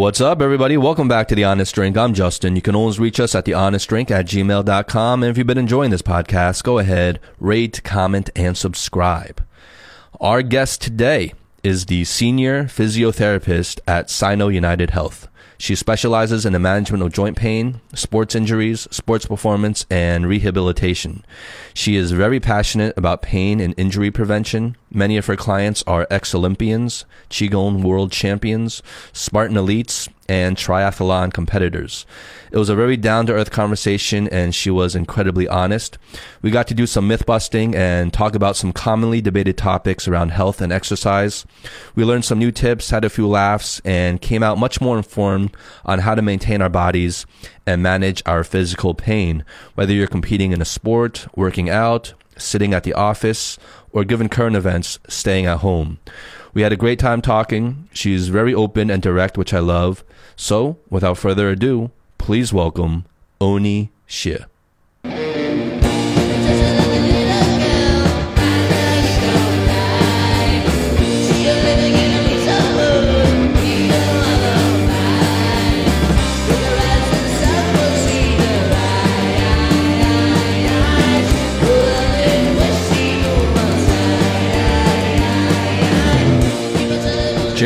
What's up, everybody? Welcome back to The Honest Drink. I'm Justin. You can always reach us at thehonestdrink at gmail.com. And if you've been enjoying this podcast, go ahead, rate, comment, and subscribe. Our guest today is the senior physiotherapist at SinoUnited Health. She specializes in the management of joint pain, sports injuries, sports performance, and rehabilitation. She is very passionate about pain and injury prevention. Many of her clients are ex Olympians, Qigong world champions, Spartan elites, and triathlon competitors. It was a very down to earth conversation, and she was incredibly honest. We got to do some myth busting and talk about some commonly debated topics around health and exercise. We learned some new tips, had a few laughs, and came out much more informed on how to maintain our bodies and manage our physical pain, whether you're competing in a sport, working out, sitting at the office, or given current events, staying at home. We had a great time talking. She's very open and direct, which I love. So, without further ado, please welcome Oni Xie.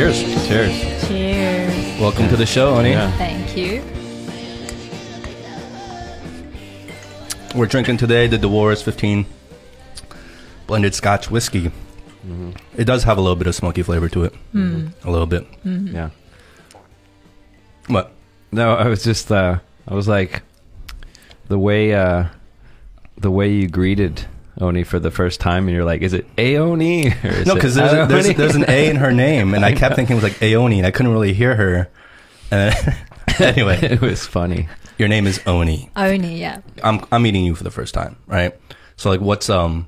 Cheers. Cheers. Cheers. Welcome to the show, Oni. Yeah. Thank you. We're drinking today the Dewar's 15 blended Scotch whiskey. It does have a little bit of smoky flavor to it. A little bit. Yeah. What? No, I was just uh I was like the way uh the way you greeted Oni for the first time and you're like, is it Aoni? Or is No, because there's, a- there's, there's an A in her name, and I kept thinking it was like Aoni, and I couldn't really hear her. Uh, anyway, it was funny. your name is Oni. Oni, yeah. I'm I'm meeting you for the first time, right? So like, what's um,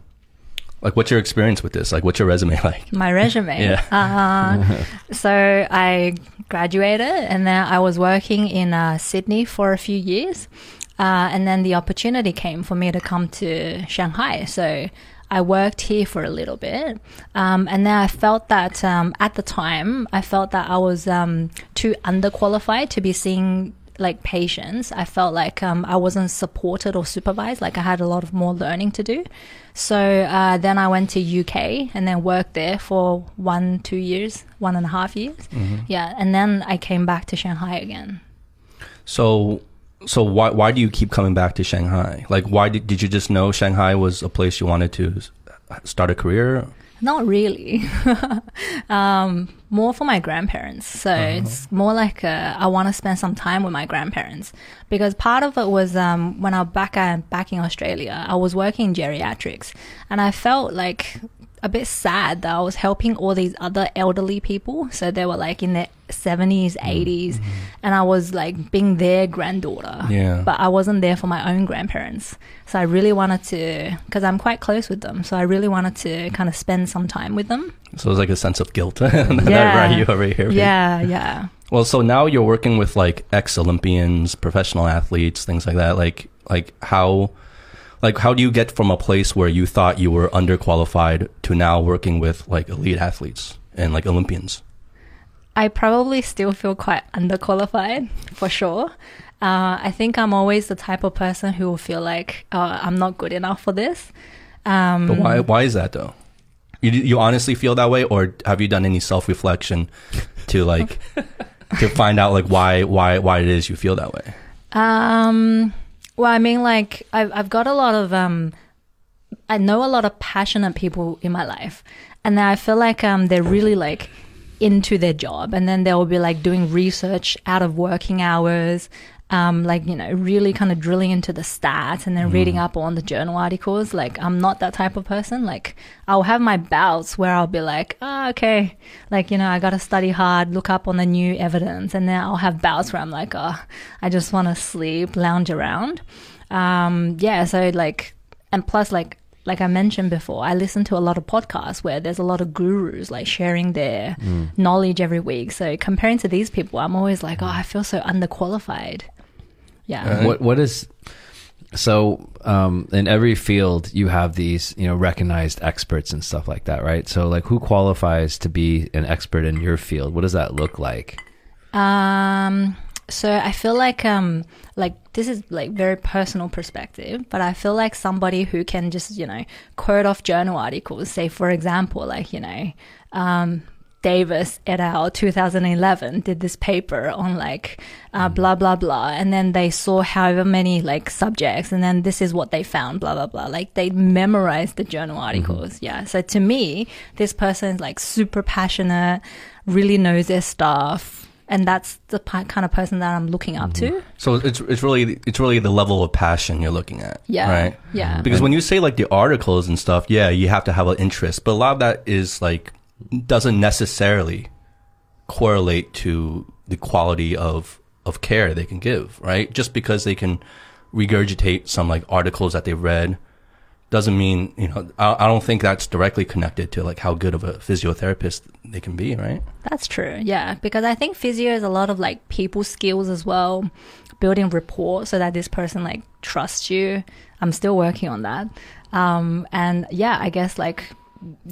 like, what's your experience with this? Like, what's your resume like? My resume. Yeah. Uh, so I graduated and then I was working in uh, Sydney for a few years. Uh, and then the opportunity came for me to come to Shanghai. So I worked here for a little bit. Um, and then I felt that um, at the time, I felt that I was um, too underqualified to be seeing like patients. I felt like um, I wasn't supported or supervised. Like I had a lot of more learning to do. So uh, then I went to UK and then worked there for one, two years, one and a half years. Yeah, and then I came back to Shanghai again. So so why why do you keep coming back to Shanghai? Like, why did did you just know Shanghai was a place you wanted to start a career? Not really. um, more for my grandparents. So it's more like uh, I want to spend some time with my grandparents because part of it was um, when I was back uh, back in Australia, I was working in geriatrics, and I felt like a bit sad that I was helping all these other elderly people. So they were like in their seventies, mm-hmm. eighties, and I was like being their granddaughter. Yeah. But I wasn't there for my own grandparents. So I really wanted to, because I'm quite close with them. So I really wanted to kind of spend some time with them. So it was like a sense of guilt Yeah. brought you over here. Yeah, yeah. Well, so now you're working with like ex Olympians, professional athletes, things like that. Like like how like how do you get from a place where you thought you were underqualified to now working with like elite athletes and like Olympians? I probably still feel quite underqualified for sure. Uh, I think I'm always the type of person who will feel like uh, I'm not good enough for this. Um, But why why is that though? You you honestly feel that way, or have you done any self reflection to like to find out like why why why it is you feel that way? Um, well, I mean, like I've I've got a lot of um, I know a lot of passionate people in my life, and then I feel like um, they're really like into their job, and then they'll be like doing research out of working hours. Um, like you know, really kind of drilling into the stats and then reading up on the journal articles. Like I'm not that type of person. Like I'll have my bouts where I'll be like, ah, okay, like you know, I got to study hard, look up on the new evidence, and then I'll have bouts where I'm like, oh, I just want to sleep, lounge around. Um, yeah, so like, and plus, like, like I mentioned before, I listen to a lot of podcasts where there's a lot of gurus like sharing their knowledge every week. So comparing to these people, I'm always like, oh, I feel so underqualified. Yeah. What what is so um, in every field you have these you know recognized experts and stuff like that, right? So like who qualifies to be an expert in your field? What does that look like? Um, so I feel like um like this is like very personal perspective, but I feel like somebody who can just you know quote off journal articles, say for example, like you know, um, Davis et al. 2011 did this paper on like uh, mm-hmm. blah blah blah, and then they saw however many like subjects, and then this is what they found, blah blah blah. Like they memorized the journal mm-hmm. articles. Yeah. So to me, this person is like super passionate, really knows their stuff. And that's the kind of person that I'm looking up mm-hmm. to. So it's it's really it's really the level of passion you're looking at. Yeah. Right. Yeah. Because when you say like the articles and stuff, yeah, you have to have an interest, but a lot of that is like doesn't necessarily correlate to the quality of of care they can give, right? Just because they can regurgitate some like articles that they've read doesn't mean, you know, I, I don't think that's directly connected to like how good of a physiotherapist they can be, right? That's true. Yeah, because I think physio is a lot of like people skills as well, building rapport so that this person like trusts you. I'm still working on that. Um, and yeah, I guess like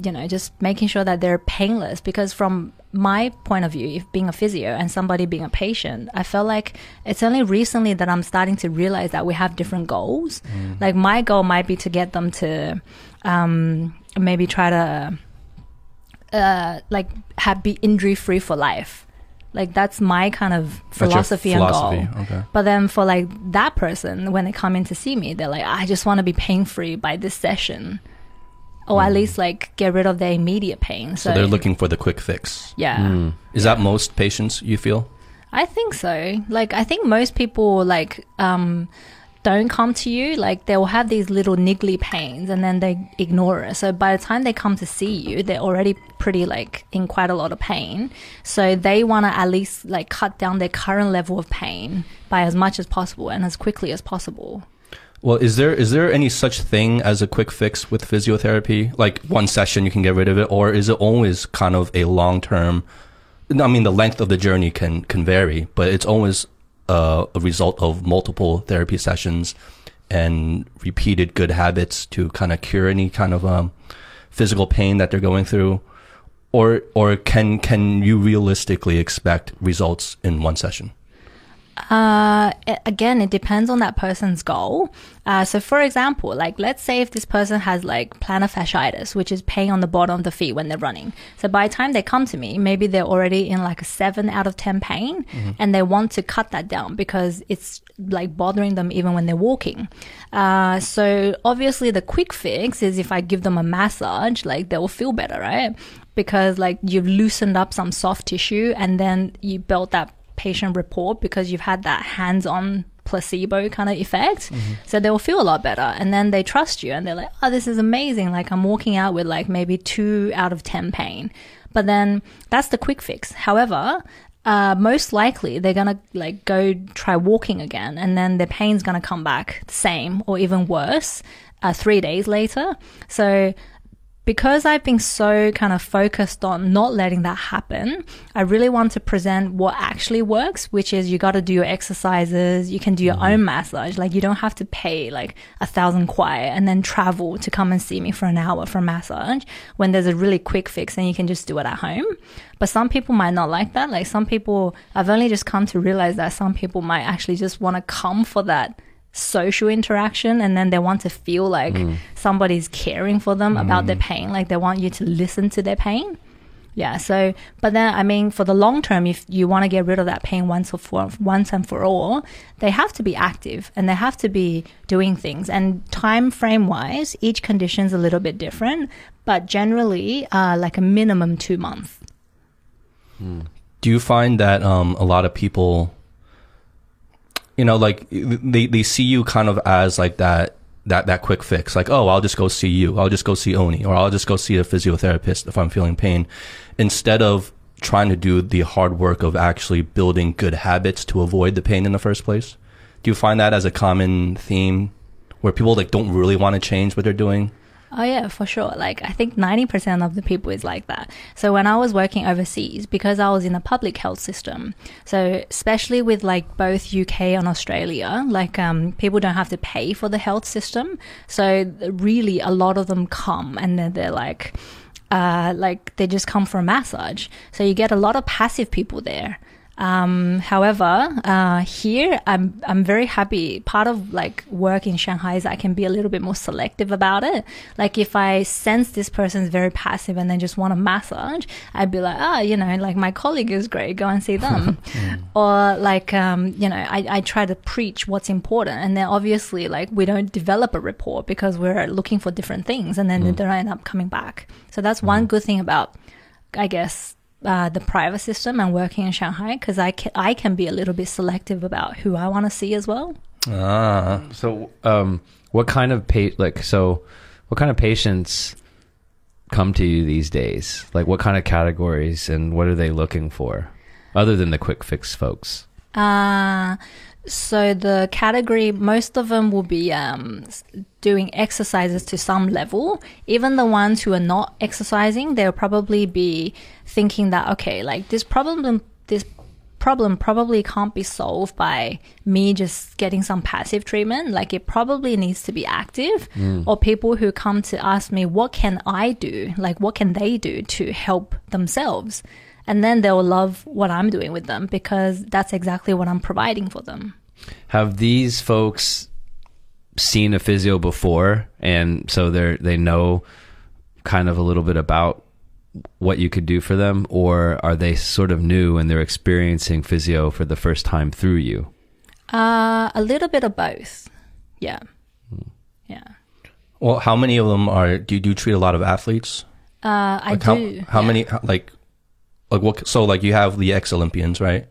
you know just making sure that they're painless because from my point of view if being a physio and somebody being a patient i felt like it's only recently that i'm starting to realize that we have different goals like my goal might be to get them to um, maybe try to uh, like have be injury free for life. Like that's my kind of your philosophy, and goal. okay. But then for like that person, when they come in to see me, they're like, I just want to be pain free by this session, or at least like get rid of their immediate pain. Mm. So So, they're looking for the quick fix. yeah. Is that most patients you feel? I think so. Like I think most people like um don't come to you like they will have these little niggly pains and then they ignore it. So by the time they come to see you, they're already pretty like in quite a lot of pain. So they want to at least like cut down their current level of pain by as much as possible and as quickly as possible. Well, is there is there any such thing as a quick fix with physiotherapy? Like one session you can get rid of it, or is it always kind of a long term? I mean, the length of the journey can can vary, but it's always uh, a result of multiple therapy sessions and repeated good habits to kind of cure any kind of um, physical pain that they're going through. Or or can can you realistically expect results in one session? Uh, a- again, it depends on that person's goal. Uh, so, for example, like let's say if this person has like plantar fasciitis, which is pain on the bottom of the feet when they're running. So by the time they come to me, maybe they're already in like a seven out of ten pain, and they want to cut that down because it's like bothering them even when they're walking. Uh, so obviously, the quick fix is if I give them a massage, like they will feel better, right? Because like you've loosened up some soft tissue, and then you built that patient report because you've had that hands-on placebo kind of effect. So they'll feel a lot better. And then they trust you and they're like oh this is amazing. Like i'm walking out with like maybe two out of ten pain. But then that's the quick fix. However uh, most likely they're gonna like go try walking again and then their pain's gonna come back the same or even worse uh, three days later. So because I've been so kind of focused on not letting that happen, I really want to present what actually works, which is you got to do your exercises, you can do your mm-hmm. own massage. Like you don't have to pay like a thousand kuai and then travel to come and see me for an hour for a massage when there's a really quick fix and you can just do it at home. But some people might not like that. Like some people, I've only just come to realize that some people might actually just want to come for that social interaction and then they want to feel like somebody's caring for them about their pain like they want you to listen to their pain. Yeah so but then i mean for the long term if you want to get rid of that pain once or for once and for all they have to be active and they have to be doing things. And time frame wise each condition's a little bit different but generally uh, like a minimum two months. Do you find that um, a lot of people you know like they, they see you kind of as like that that that quick fix. Like oh i'll just go see you. I'll just go see oni or i'll just go see a physiotherapist if i'm feeling pain. Instead of trying to do the hard work of actually building good habits to avoid the pain in the first place do you find that as a common theme where people like don't really want to change what they're doing Oh yeah, for sure. Like I think 90% of the people is like that. So when I was working overseas because I was in the public health system. So especially with like both UK and Australia, like um people don't have to pay for the health system. So really a lot of them come and then they're like uh like they just come for a massage. So you get a lot of passive people there. Um, however, uh, here I'm I'm very happy. Part of like work in Shanghai is I can be a little bit more selective about it. Like if I sense this person is very passive and they just want a massage, I'd be like, ah, you know, like my colleague is great, go and see them. or like um, you know, I, I try to preach what's important, and then obviously like we don't develop a rapport because we're looking for different things, and then they don't end up coming back. So that's one good thing about, I guess, uh, the private system and working in Shanghai because I can, I can be a little bit selective about who I want to see as well. Ah, So, um, what kind of pa- like so, what kind of patients come to you these days? Like, what kind of categories and what are they looking for, other than the quick fix folks? Uh, so the category, most of them will be um, doing exercises to some level. Even the ones who are not exercising, they'll probably be thinking that okay, like this problem, this problem probably can't be solved by me just getting some passive treatment. Like it probably needs to be active. Or people who come to ask me, what can I do? Like what can they do to help themselves? And then they'll love what I'm doing with them because that's exactly what I'm providing for them. Have these folks seen a physio before, and so they're they know kind of a little bit about what you could do for them, or are they sort of new and they're experiencing physio for the first time through you? Uh, a little bit of both. Yeah. Yeah. well, how many of them are? Do you do you treat a lot of athletes? Uh, I Like how, do. How yeah. many? how- Like, like what? So like you have the ex Olympians, right?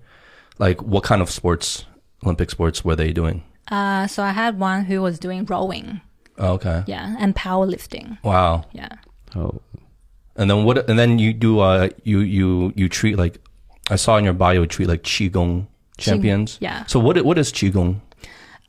Like what kind of sports? Olympic sports were they doing? Uh, so I had one who was doing rowing. Oh, okay. Yeah. And powerlifting. Wow. Yeah. Oh, And then what? And then you do. Uh, you you you treat like I saw in your bio. You treat like qigong champions. yeah. So what? What is qigong?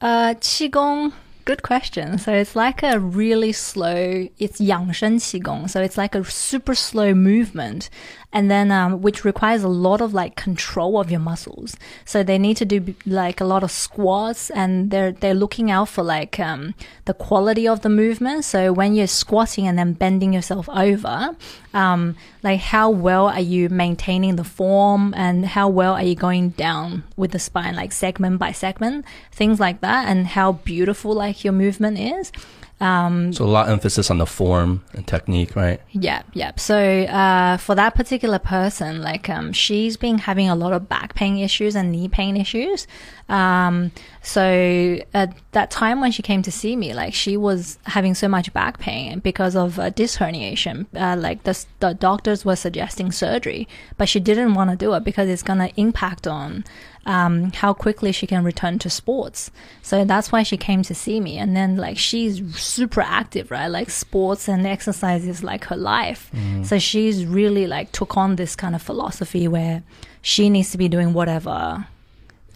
Uh, qigong. Good question. So it's like a really slow. It's 养生 qigong. So it's like a super slow movement, and then um, which requires a lot of like control of your muscles. So they need to do like a lot of squats, and they're they're looking out for like um, the quality of the movement. So when you're squatting and then bending yourself over, um, like how well are you maintaining the form, and how well are you going down with the spine, like segment by segment, things like that, and how beautiful like your movement is. Um, So a lot of emphasis on the form and technique, right? yeah, yeah. So uh, for that particular person, like um, she's been having a lot of back pain issues and knee pain issues. Um, so at that time when she came to see me, like she was having so much back pain because of uh, disc herniation. Uh, like the the doctors were suggesting surgery, but she didn't want to do it because it's gonna impact on um, how quickly she can return to sports. So that's why she came to see me. And then like she's super active, right? Like sports and exercise is like her life. So she's really like took on this kind of philosophy where she needs to be doing whatever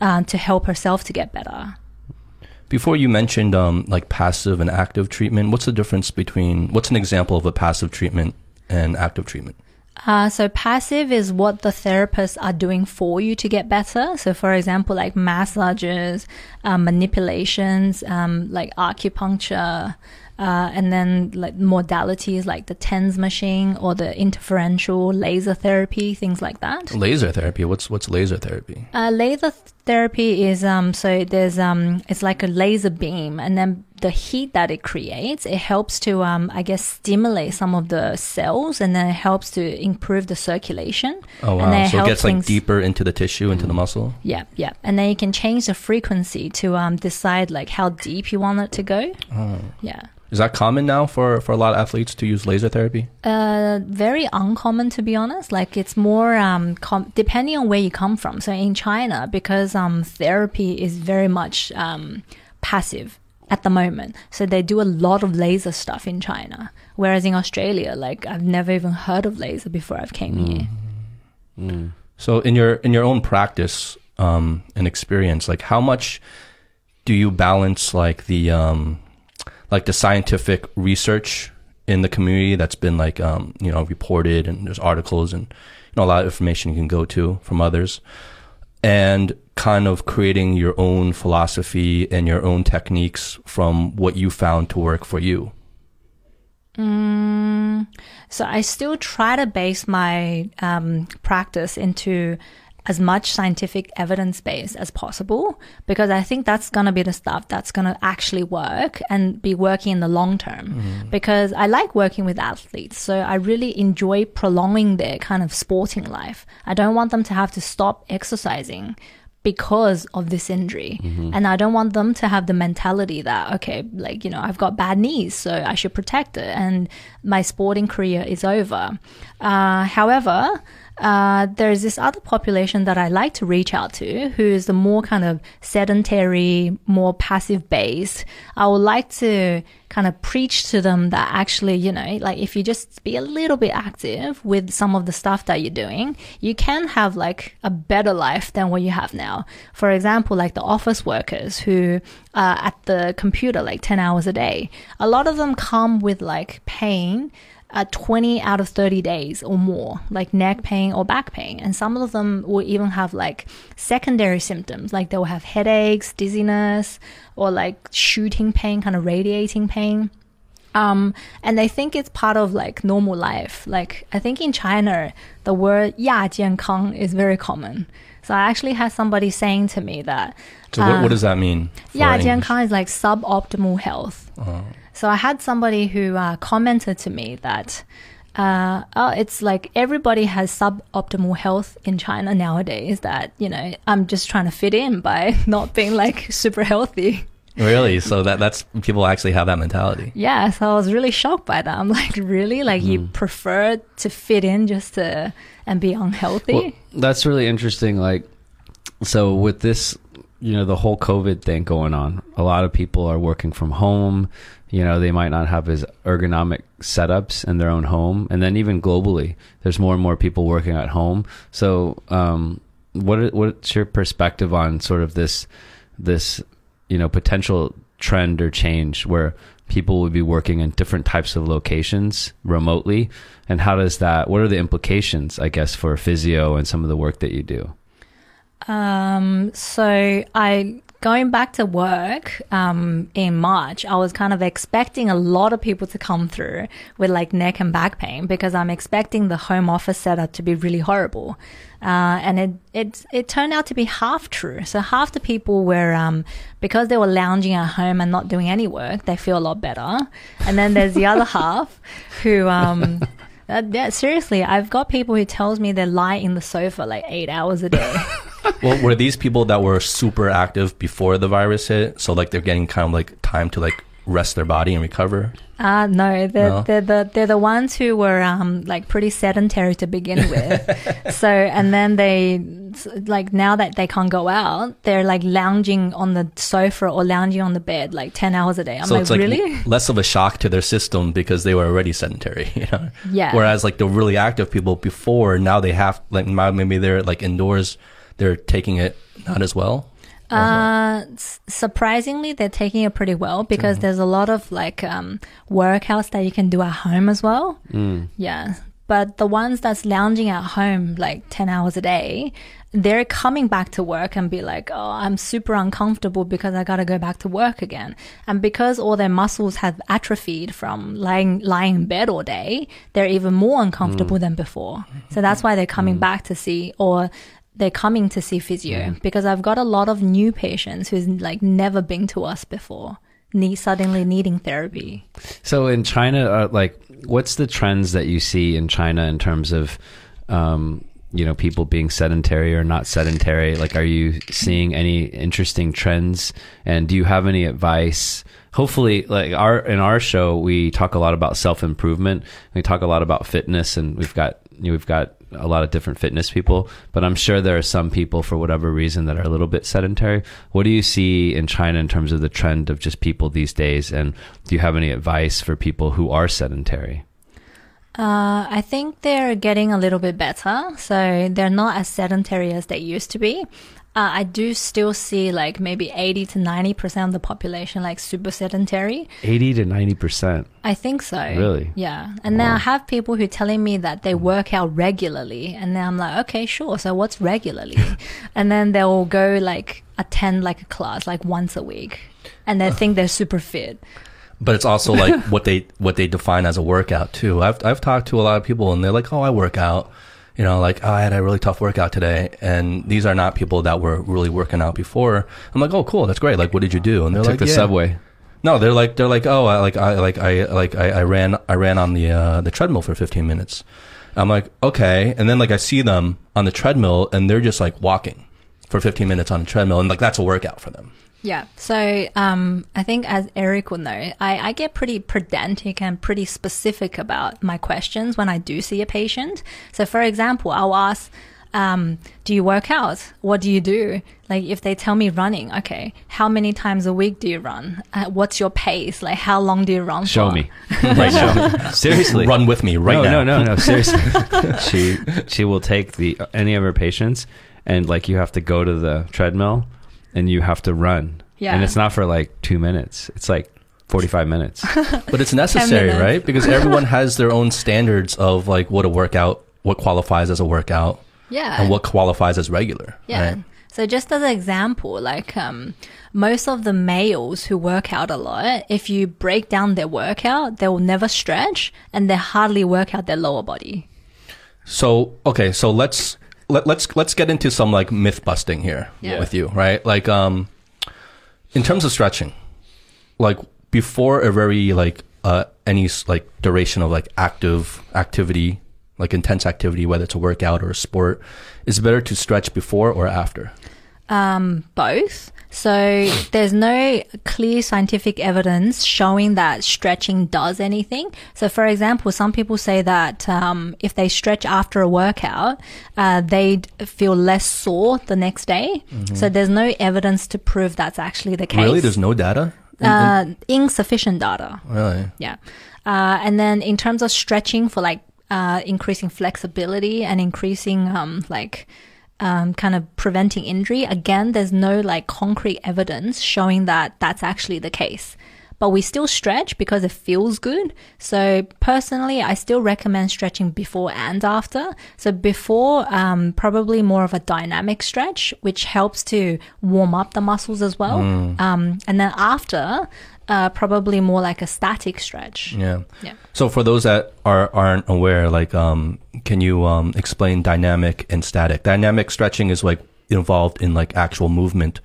uh, to help herself to get better. Before you mentioned um, like passive and active treatment, what's the difference between what's an example of a passive treatment and active treatment? Uh, so passive is what the therapists are doing for you to get better. So, for example, like massages, um, manipulations, um, like acupuncture, uh, and then like modalities like the TENS machine or the interferential laser therapy, things like that. Laser therapy. What's what's laser therapy? Uh, laser therapy is um so there's um it's like a laser beam and then the heat that it creates it helps to um I guess stimulate some of the cells and then it helps to improve the circulation. Oh And then wow! it So it helps gets like deeper into the tissue, into the muscle. Yeah, yeah, and then you can change the frequency to um decide like how deep you want it to go. Oh. Yeah. Is that common now for for a lot of athletes to use laser therapy? Uh, very uncommon to be honest. Like it's more um com- depending on where you come from. So in China, because um therapy is very much um passive at the moment, so they do a lot of laser stuff in China. Whereas in Australia, like I've never even heard of laser before I've came here. So in your in your own practice um, and experience, like how much do you balance like the um, like the scientific research in the community that's been like um, you know reported and there's articles and you know a lot of information you can go to from others and kind of creating your own philosophy and your own techniques from what you found to work for you. So I still try to base my um, practice into as much scientific evidence base as possible because I think that's going to be the stuff that's going to actually work and be working in the long term. Because I like working with athletes, so I really enjoy prolonging their kind of sporting life. I don't want them to have to stop exercising because of this injury. And I don't want them to have the mentality that, okay, like, you know, I've got bad knees, so I should protect it and my sporting career is over. Uh, however, uh, there's this other population that I like to reach out to who is the more kind of sedentary, more passive based. I would like to kind of preach to them that actually, you know, like if you just be a little bit active with some of the stuff that you're doing, you can have like a better life than what you have now. For example, like the office workers who are at the computer like 10 hours a day, a lot of them come with like pain uh, 20 out of 30 days or more, like neck pain or back pain. And some of them will even have like secondary symptoms, like they'll have headaches, dizziness, or like shooting pain, kind of radiating pain. Um, and they think it's part of like normal life. Like I think in China, the word 亚健康 is very common. So I actually had somebody saying to me that So what, what does that mean? for yeah, English? 健康 is like suboptimal health. So I had somebody who uh, commented to me that uh, oh, it's like everybody has suboptimal health in China nowadays. That you know, I'm just trying to fit in by not being like super healthy. Really? So that that's people actually have that mentality. Yeah, so I was really shocked by that. I'm like, really? Like you prefer to fit in just to and be unhealthy? Well, that's really interesting. Like, so with this, you know, the whole COVID thing going on, a lot of people are working from home. You know, they might not have as ergonomic setups in their own home, and then even globally, there's more and more people working at home. So, um, what what's your perspective on sort of this this you know potential trend or change where people would be working in different types of locations remotely? And how does that what are the implications i guess for physio and some of the work that you do? Um, so I going back to work um, in March, I was kind of expecting a lot of people to come through with like neck and back pain because I'm expecting the home office setup to be really horrible. Uh, and it, it it turned out to be half true. So half the people were um, because they were lounging at home and not doing any work, they feel a lot better. And then there's the other half who um, uh, yeah, seriously, I've got people who tells me they lie in the sofa like eight hours a day. Well, were these people that were super active before the virus hit? So like they're getting kind of like time to like rest their body and recover. Uh, no, they're, No? they're the they're the ones who were um like pretty sedentary to begin with. so and then they like now that they can't go out, they're like lounging on the sofa or lounging on the bed like ten hours a day. I'm so like, it's like really? less of a shock to their system because they were already sedentary, you know. Yeah. Whereas like the really active people before, now they have like now maybe they're like indoors, they're taking it not as well. Uh, surprisingly, they're taking it pretty well because there's a lot of like um, workouts that you can do at home as well. Yeah. But the ones that's lounging at home like 10 hours a day, they're coming back to work and be like, oh, I'm super uncomfortable because I got to go back to work again. And because all their muscles have atrophied from lying, lying in bed all day, they're even more uncomfortable than before. So that's why they're coming back to see or they're coming to see physio because I've got a lot of new patients who's like never been to us before, need suddenly needing therapy. so in china uh, like what's the trends that you see in china in terms of um, you know people being sedentary or not sedentary? Like are you seeing any interesting trends? And do you have any advice? Hopefully like our in our show we talk a lot about self-improvement. We talk a lot about fitness and we've got you know, we've got a lot of different fitness people but i'm sure there are some people for whatever reason that are a little bit sedentary what do you see in china in terms of the trend of just people these days and do you have any advice for people who are sedentary Uh, I think they're getting a little bit better. So they're not as sedentary as they used to be. Uh, I do still see like maybe 80 to 90% of the population like super sedentary. 80 to 90 percent I think so. Really? Yeah. And then I have people who telling me that they work out regularly. And then I'm like, okay, sure. So what's regularly? and then they'll go like attend like a class like once a week. And they think they're super fit. But it's also like what they what they define as a workout too. I've I've talked to a lot of people and they're like, "Oh, I work out." You know, like, oh, I had a really tough workout today. And these are not people that were really working out before. I'm like, oh, cool. That's great. Like, what did you do? And they're Took like, the "Yeah." subway. No, they're like, they're like, oh, I like, I like, I like, I, I ran, I ran on the, uh, the treadmill for 15 minutes. I'm like, okay. And then like I see them on the treadmill and they're just like walking for 15 minutes on the treadmill. And like, that's a workout for them. Yeah. So um, I think, as Eric will know, I, I get pretty pedantic and pretty specific about my questions when I do see a patient. So, for example, I'll ask, um, "Do you work out? What do you do?" Like, if they tell me running, okay, how many times a week do you run? Uh, what's your pace? Like, how long do you run? For Show for? me. right now. Seriously. Run with me right no, now. No, no, no. Seriously. she she will take the any of her patients and like you have to go to the treadmill and you have to run. Yeah. And it's not for like two minutes. It's like forty five minutes. But it's necessary, minutes. right? Because everyone has their own standards of like what a workout, what qualifies as a workout, Yeah. and what qualifies as regular. Yeah. Right? So just as an example, like um, most of the males who work out a lot, if you break down their workout, they will never stretch and they hardly work out their lower body. So okay, so let's let, let's let's get into some like myth busting here Yeah. with you, right? Like um, in terms of stretching, like before a very like uh any like duration of like active activity, like intense activity, whether it's a workout or a sport, is it better to stretch before or after? Um, both. So there's no clear scientific evidence showing that stretching does anything. So, for example, some people say that um, if they stretch after a workout, uh, they feel less sore the next day. So there's no evidence to prove that's actually the case. Really, there's no data. In- in- uh, insufficient data. really. Yeah. Uh, and then in terms of stretching for like uh, increasing flexibility and increasing um, like um, kind of preventing injury, again, there's no like concrete evidence showing that that's actually the case. But we still stretch because it feels good. So personally, I still recommend stretching before and after. So before, um, probably more of a dynamic stretch, which helps to warm up the muscles as well. Um, and then after, uh, probably more like a static stretch. Yeah. Yeah. So for those that are aren't aware, like, um, can you um, explain dynamic and static? Dynamic stretching is like involved in like actual movement,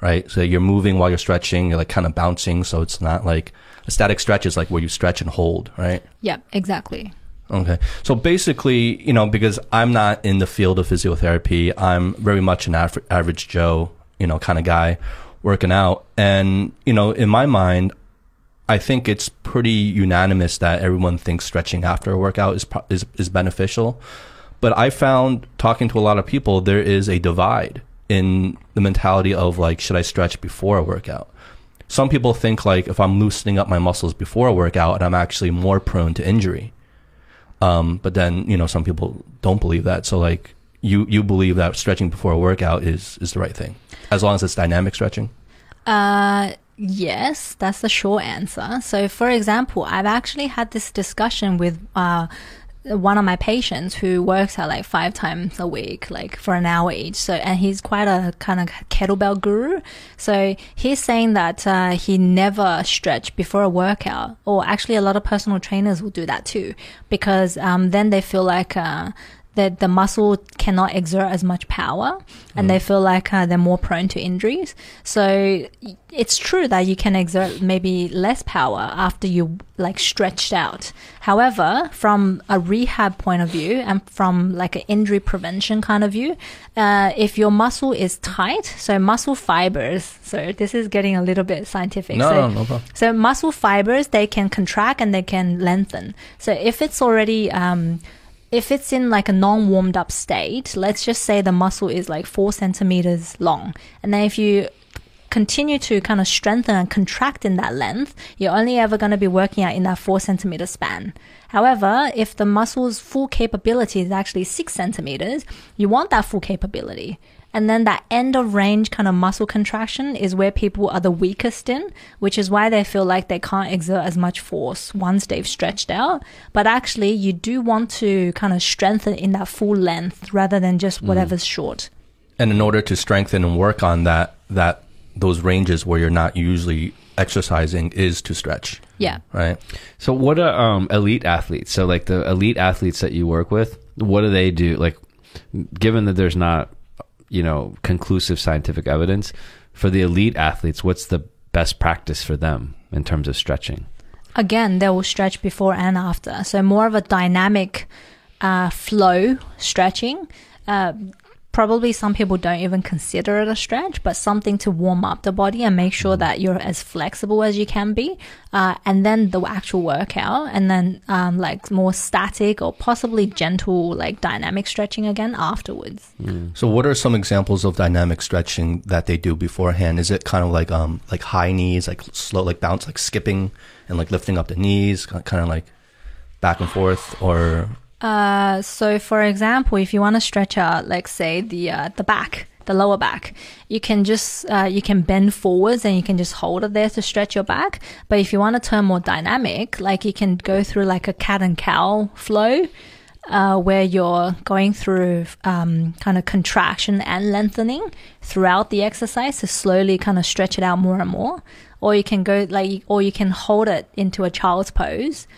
right? So you're moving while you're stretching, you're like kind of bouncing. So it's not like a static stretch is like where you stretch and hold, right? Yeah, exactly. Okay. So basically, you know, because I'm not in the field of physiotherapy, I'm very much an aver- average Joe, you know, kind of guy working out. And, you know, in my mind, I think it's pretty unanimous that everyone thinks stretching after a workout is, is, is beneficial. But I found talking to a lot of people, there is a divide in the mentality of like, should I stretch before a workout? Some people think like if I'm loosening up my muscles before a workout, I'm actually more prone to injury. Um, but then you know some people don't believe that. So like you you believe that stretching before a workout is is the right thing, as long as it's dynamic stretching. Uh, yes, that's the short answer. So, for example, I've actually had this discussion with uh, one of my patients who works out like five times a week, like for an hour each. So, and he's quite a kind of kettlebell guru. So he's saying that uh, he never stretch before a workout, or actually, a lot of personal trainers will do that too, because um, then they feel like. Uh, that the muscle cannot exert as much power and they feel like uh, they're more prone to injuries. So it's true that you can exert maybe less power after you like stretched out. However, from a rehab point of view and from like an injury prevention kind of view, uh, if your muscle is tight, so muscle fibers, so this is getting a little bit scientific. No, so, no, no problem. so muscle fibers they can contract and they can lengthen. So if it's already um, if it's in like a non-warmed up state, let's just say the muscle is like four centimeters long, and then if you continue to kind of strengthen and contract in that length, you're only ever going to be working out in that four centimeter span. However, if the muscle's full capability is actually six centimeters, you want that full capability. And then that end of range kind of muscle contraction is where people are the weakest in, which is why they feel like they can't exert as much force once they've stretched out. But actually, you do want to kind of strengthen in that full length rather than just whatever's short. And in order to strengthen and work on that that those ranges where you're not usually exercising is to stretch, Yeah. right? So what are um, elite athletes? So like the elite athletes that you work with, what do they do? Like, given that there's not, you know, conclusive scientific evidence for the elite athletes, what's the best practice for them in terms of stretching? again, they will stretch before and after. So more of a dynamic uh, flow stretching. Uh, probably some people don't even consider it a stretch, but something to warm up the body and make sure that you're as flexible as you can be. Uh, and then the actual workout, and then um, like more static or possibly gentle, like dynamic stretching again afterwards. So, what are some examples of dynamic stretching that they do beforehand? Is it kind of like um like high knees, like slow, like bounce, like skipping and like lifting up the knees, kind of like back and forth, or Uh, so for example, if you want to stretch out, like say the uh, the back, the lower back, you can just uh, you can bend forwards and you can just hold it there to stretch your back. But if you want to turn more dynamic, like you can go through like a cat and cow flow. Uh, where you're going through um, kind of contraction and lengthening throughout the exercise to slowly kind of stretch it out more and more, or you can go like, or you can hold it into a child's pose,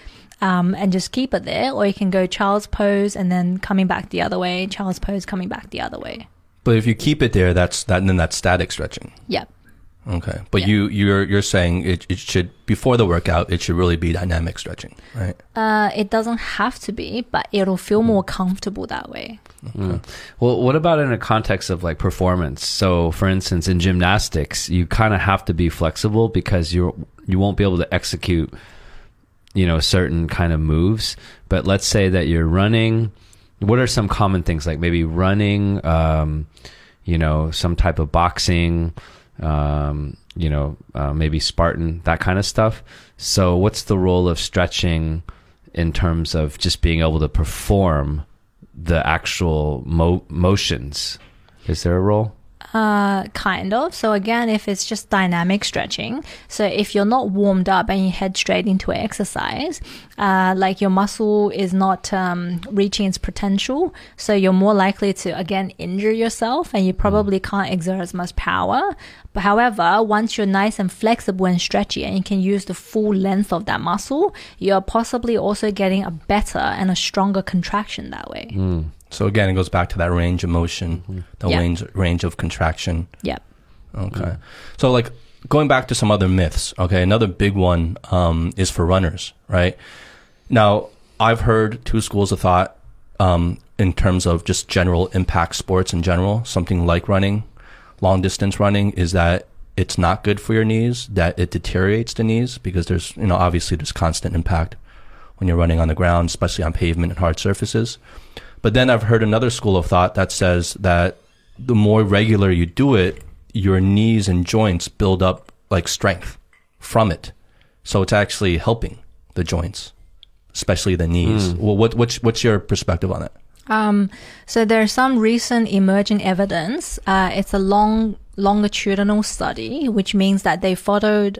um, and just keep it there, or you can go child's pose and then coming back the other way, child's pose coming back the other way. but if you keep it there, that's that then that's static stretching. Yep. Okay, but Yeah. you you're you're saying it it should before the workout it should really be dynamic stretching, right? Uh, it doesn't have to be, but it'll feel more comfortable that way. Well, what about in a context of like performance? So, for instance, in gymnastics, you kind of have to be flexible because you you won't be able to execute, you know, certain kind of moves. But let's say that you're running. What are some common things like maybe running, um, you know, some type of boxing, um, you know, uh, maybe Spartan, that kind of stuff. So, what's the role of stretching in terms of just being able to perform the actual mo- motions? Is there a role? Uh, kind of. So again, if it's just dynamic stretching, so if you're not warmed up and you head straight into exercise, uh, like your muscle is not um, reaching its potential, so you're more likely to again injure yourself, and you probably can't exert as much power. But however, once you're nice and flexible and stretchy, and you can use the full length of that muscle, you're possibly also getting a better and a stronger contraction that way. So again, it goes back to that range of motion, the Yeah. range range of contraction. Yep. Okay. So like going back to some other myths, okay, another big one um, is for runners, right? Now, I've heard two schools of thought um, in terms of just general impact sports in general, something like running, long distance running, is that it's not good for your knees, that it deteriorates the knees because there's, you know, obviously there's constant impact when you're running on the ground, especially on pavement and hard surfaces. But then I've heard another school of thought that says that the more regular you do it, your knees and joints build up like strength from it. So it's actually helping the joints, especially the knees. Well, what, what's, what's your perspective on it? Um, so there's some recent emerging evidence. Uh, it's a long longitudinal study, which means that they followed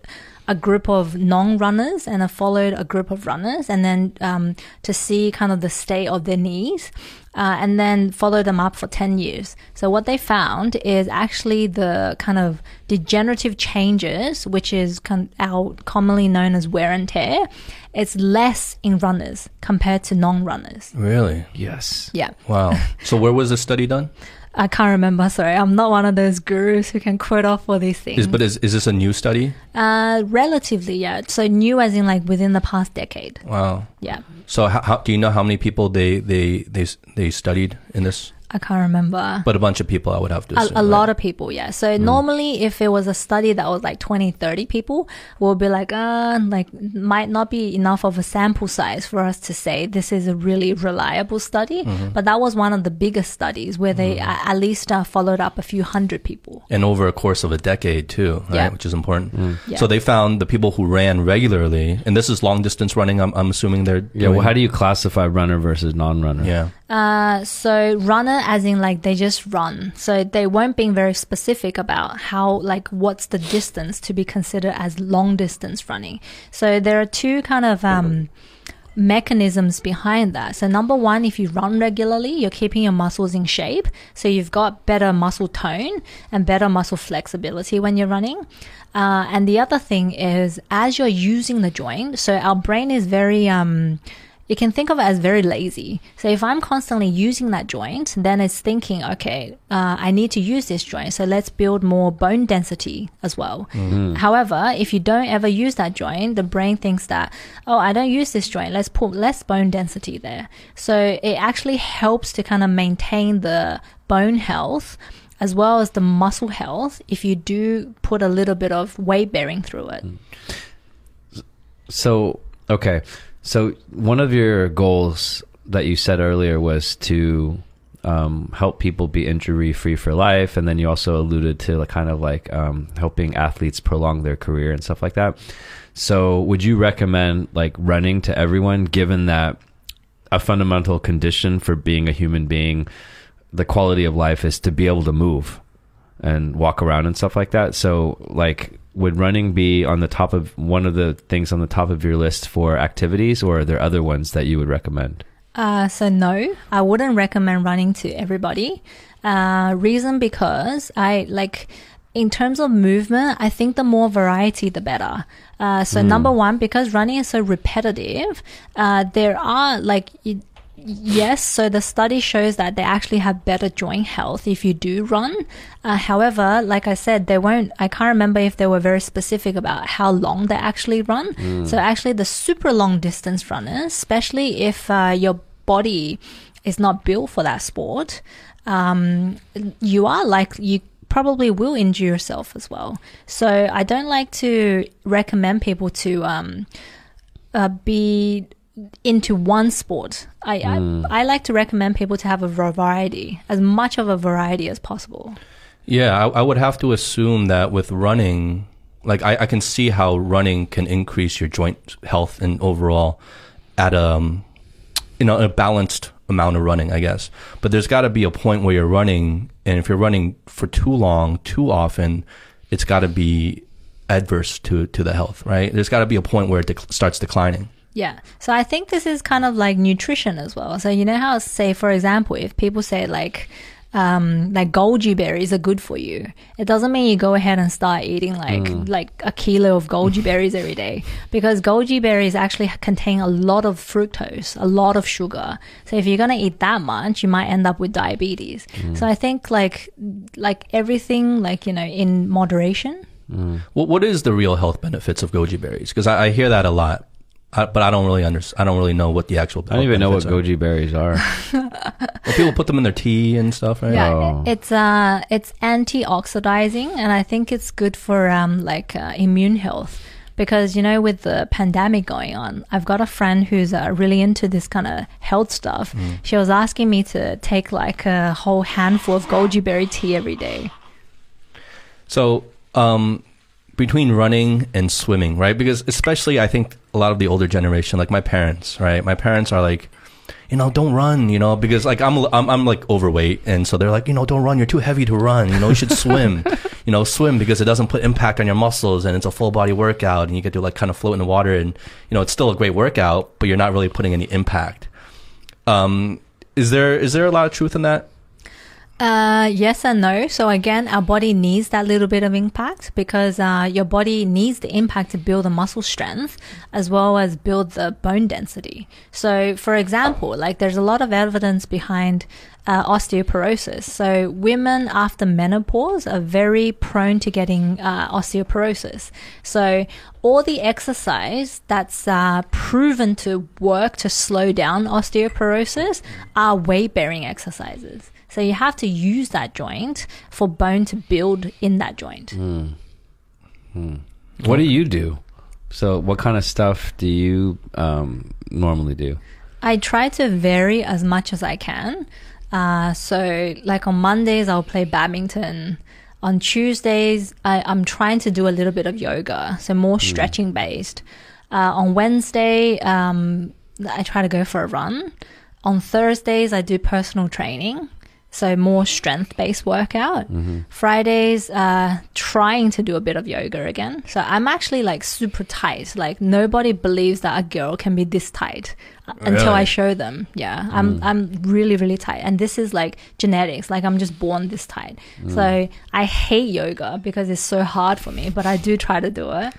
a group of non-runners and uh, followed a group of runners, and then um, to see kind of the state of their knees, uh, and then follow them up for ten years. So what they found is actually the kind of degenerative changes, which is con- our commonly known as wear and tear, it's less in runners compared to non-runners. Really? Yes. Yeah. Wow. so where was this study done? I can't remember. Sorry, I'm not one of those gurus who can quote off all these things. Is, but is, is this a new study? uh, relatively, yeah. So new, as in like within the past decade. Wow. Yeah, So how, how, do you know how many people they, they, they, they studied in this? I can't remember. But a bunch of people, I would have to a, assume. a right? lot of people, yeah. So normally, if it was a study that was like 20, 30 people, we'll be like, uh, like might not be enough of a sample size for us to say this is a really reliable study. But that was one of the biggest studies where they a- at least uh, followed up a few hundred people. and over a course of a decade too, right? Yeah. Which is important. Yeah. So they found the people who ran regularly, and this is long distance running. I'm, I'm assuming they're Yeah. Well, how do you classify runner versus non-runner? yeah. Uh, so runner as in like they just run. So they weren't being very specific about how like what's the distance to be considered as long distance running. So there are two kind of um mechanisms behind that. So number one, if you run regularly, you're keeping your muscles in shape. So you've got better muscle tone and better muscle flexibility when you're running. Uh, and the other thing is as you're using the joint, so our brain is very um you can think of it as very lazy. So if I'm constantly using that joint, then it's thinking, okay, uh, I need to use this joint, so let's build more bone density as well. However, if you don't ever use that joint, the brain thinks that, oh, I don't use this joint, let's put less bone density there. So it actually helps to kind of maintain the bone health as well as the muscle health if you do put a little bit of weight bearing through it. So, okay. So, one of your goals that you said earlier was to um, help people be injury free for life. And then you also alluded to kind of like um, helping athletes prolong their career and stuff like that. So, would you recommend like running to everyone given that a fundamental condition for being a human being, the quality of life is to be able to move and walk around and stuff like that. So, like, would running be on the top of one of the things on the top of your list for activities, or are there other ones that you would recommend? Uh, so no, I wouldn't recommend running to everybody. Uh, reason because I like, in terms of movement, I think the more variety, the better. Uh, so number one, because running is so repetitive, uh, there are like, yes, so the study shows that they actually have better joint health if you do run. Uh, however, like I said, they won't, I can't remember if they were very specific about how long they actually run. So actually the super long distance runners, especially if uh, your body is not built for that sport, um, you are like, you probably will injure yourself as well. So I don't like to recommend people to um, uh, be into one sport. I, I I like to recommend people to have a variety, as much of a variety as possible. Yeah, I, I would have to assume that with running, like I, I can see how running can increase your joint health and overall at um you know a balanced amount of running, I guess. But there's got to be a point where you're running, and if you're running for too long, too often, it's got to be adverse to to the health, right? There's got to be a point where it dec- starts declining. Yeah. So I think this is kind of like nutrition as well. So you know how say for example, if people say like um, like goji berries are good for you. It doesn't mean you go ahead and start eating like mm. like a kilo of goji berries every day because goji berries actually contain a lot of fructose, a lot of sugar. So if you're gonna eat that much, you might end up with diabetes. Mm. So I think like like everything like you know in moderation. Mm. What what is the real health benefits of goji berries? Because I, I hear that a lot, I, but I don't really under, I don't really know what the actual. I don't even know what goji berries are. Well, people put them in their tea and stuff, right? Yeah, Oh. it's uh, it's antioxidizing, and I think it's good for um, like uh, immune health because you know with the pandemic going on, I've got a friend who's uh, really into this kind of health stuff. She was asking me to take like a whole handful of goji berry tea every day. So, um, between running and swimming, right? Because especially, I think a lot of the older generation, like my parents, right? My parents are like, you know, don't run, you know, because like I'm, I'm, I'm like overweight, and so they're like, you know, don't run. You're too heavy to run. You know, you should swim. You know, swim because it doesn't put impact on your muscles, and it's a full body workout, and you get to like kind of float in the water, and you know, it's still a great workout, but you're not really putting any impact. Um, is there is there a lot of truth in that? Uh, yes and no. So again, our body needs that little bit of impact because uh, your body needs the impact to build the muscle strength as well as build the bone density. So, for example, like there's a lot of evidence behind uh, osteoporosis. So, women after menopause are very prone to getting uh, osteoporosis. So, all the exercise that's uh, proven to work to slow down osteoporosis are weight bearing exercises. So you have to use that joint for bone to build in that joint. What do you do? So, what kind of stuff do you um, normally do? I try to vary as much as I can. Uh, so, like on Mondays, I'll play badminton. On Tuesdays, I, I'm trying to do a little bit of yoga, so more stretching based. Uh, on Wednesday, um, I try to go for a run. On Thursdays, I do personal training. So more strength based workout. Fridays, uh, trying to do a bit of yoga again. So I'm actually like super tight. Like nobody believes that a girl can be this tight uh, until I show them. Yeah, I'm I'm really really tight, and this is like genetics. Like I'm just born this tight. So I hate yoga because it's so hard for me, but I do try to do it.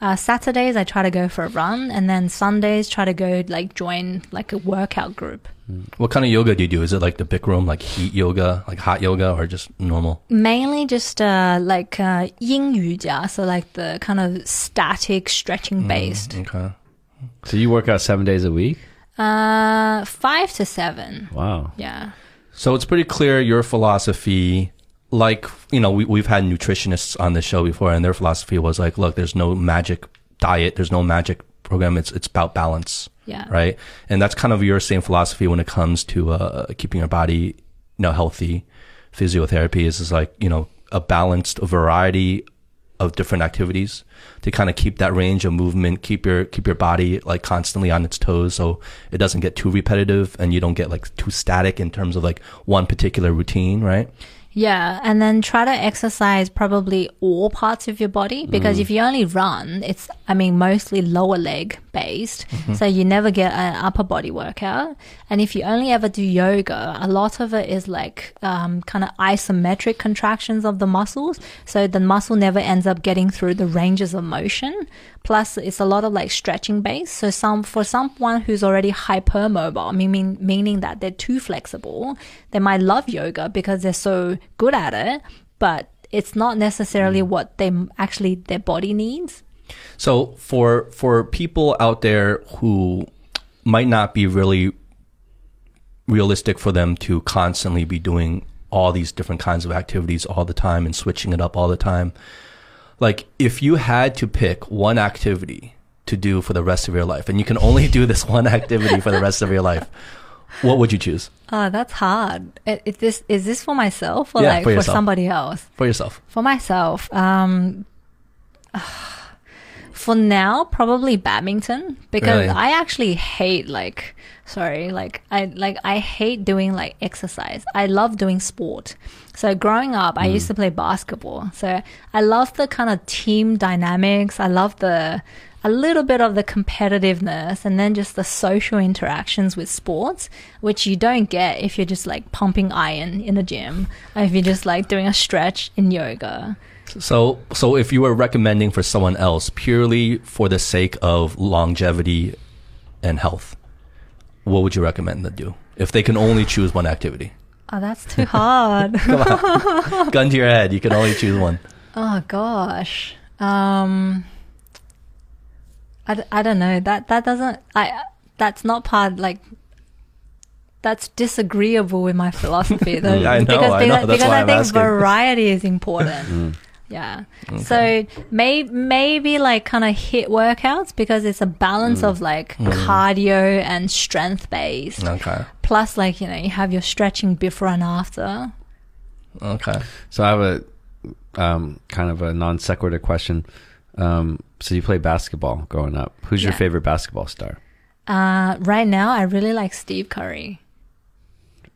Uh, Saturdays I try to go for a run, and then Sundays try to go like join like a workout group. What kind of yoga do you do? Is it like the Bikram, like heat yoga, like hot yoga, or just normal? Mainly just uh, like uh, yin yoga, so like the kind of static stretching based. Okay. So you work out seven days a week? Uh, five to seven. Wow. Yeah. So it's pretty clear your philosophy, like, you know, we, we've had nutritionists on the show before, and their philosophy was like, look, there's no magic diet, there's no magic program. It's, it's about balance, Yeah. right? And that's kind of your same philosophy when it comes to uh, keeping your body, you know, healthy. Physiotherapy is, is like, you know, a balanced variety of different activities to kind of keep that range of movement, keep your keep your body like constantly on its toes so it doesn't get too repetitive and you don't get like too static in terms of like one particular routine, right? Yeah, and then try to exercise probably all parts of your body because if you only run, it's I mean mostly lower leg based, so you never get an upper body workout. And if you only ever do yoga, a lot of it is like um, kind of isometric contractions of the muscles, so the muscle never ends up getting through the ranges of motion. Plus, it's a lot of like stretching base. So some for someone who's already hypermobile, meaning meaning that they're too flexible, they might love yoga because they're so good at it, but it's not necessarily mm. what they actually their body needs. So for for people out there who might not be really realistic for them to constantly be doing all these different kinds of activities all the time and switching it up all the time. Like if you had to pick one activity to do for the rest of your life and you can only do this one activity for the rest of your life, what would you choose Oh, that's hard. Is this is this for myself or Yeah, like for for, somebody else? for yourself? For myself, um, for now, probably badminton because Really? I actually hate like sorry, like I like I hate doing like exercise. I love doing sport. So growing up, I used to mm. play basketball. So I love the kind of team dynamics. I love the a little bit of the competitiveness and then just the social interactions with sports, which you don't get if you're just like pumping iron in a gym or if you're just like doing a stretch in yoga. So, so if you were recommending for someone else purely for the sake of longevity and health, what would you recommend them do if they can only choose one activity? Oh, that's too hard. Gun to your head, you can only choose one. oh gosh. Um I, d- I don't know. That that doesn't I that's not part like that's disagreeable with my philosophy though. Yeah, I know, because I know. because, That's because why I I'm think asking. variety is important. Yeah. So may, maybe like kind of HIIT workouts because it's a balance of like cardio and strength based. Okay, Plus like, you know, you have your stretching before and after. okay. So I have a um, kind of a non sequitur question. Um, so you played basketball growing up. Who's your favorite basketball star? Uh, right now, I really like Steve Curry.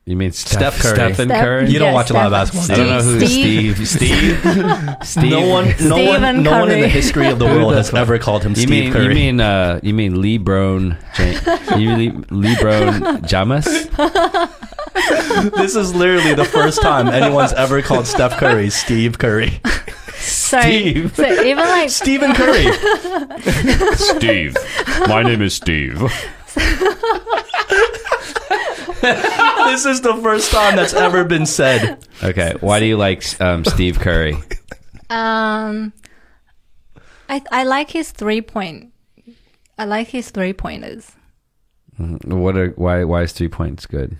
You mean Steph Steph, Curry. Stephen Steph- Curry? You don't Yeah, watch a lot of Steph- basketball, I don't know who Steve- Steve. Steve. Steve. No one, no one, Stephen no one in the Curry. history of the Who world the has fuck? ever called him You Steve mean Curry. you mean uh you mean LeBron Ja- you mean Le- LeBron James? this is literally the first time anyone's ever called Steph Curry Steve Curry. So, Steve. so even like Stephen Curry. Steve. My name is Steve. this is the first time that's ever been said. Okay, why do you like um, Steve Curry? um, I I like his three point. I like his three pointers. What are why why is three points good?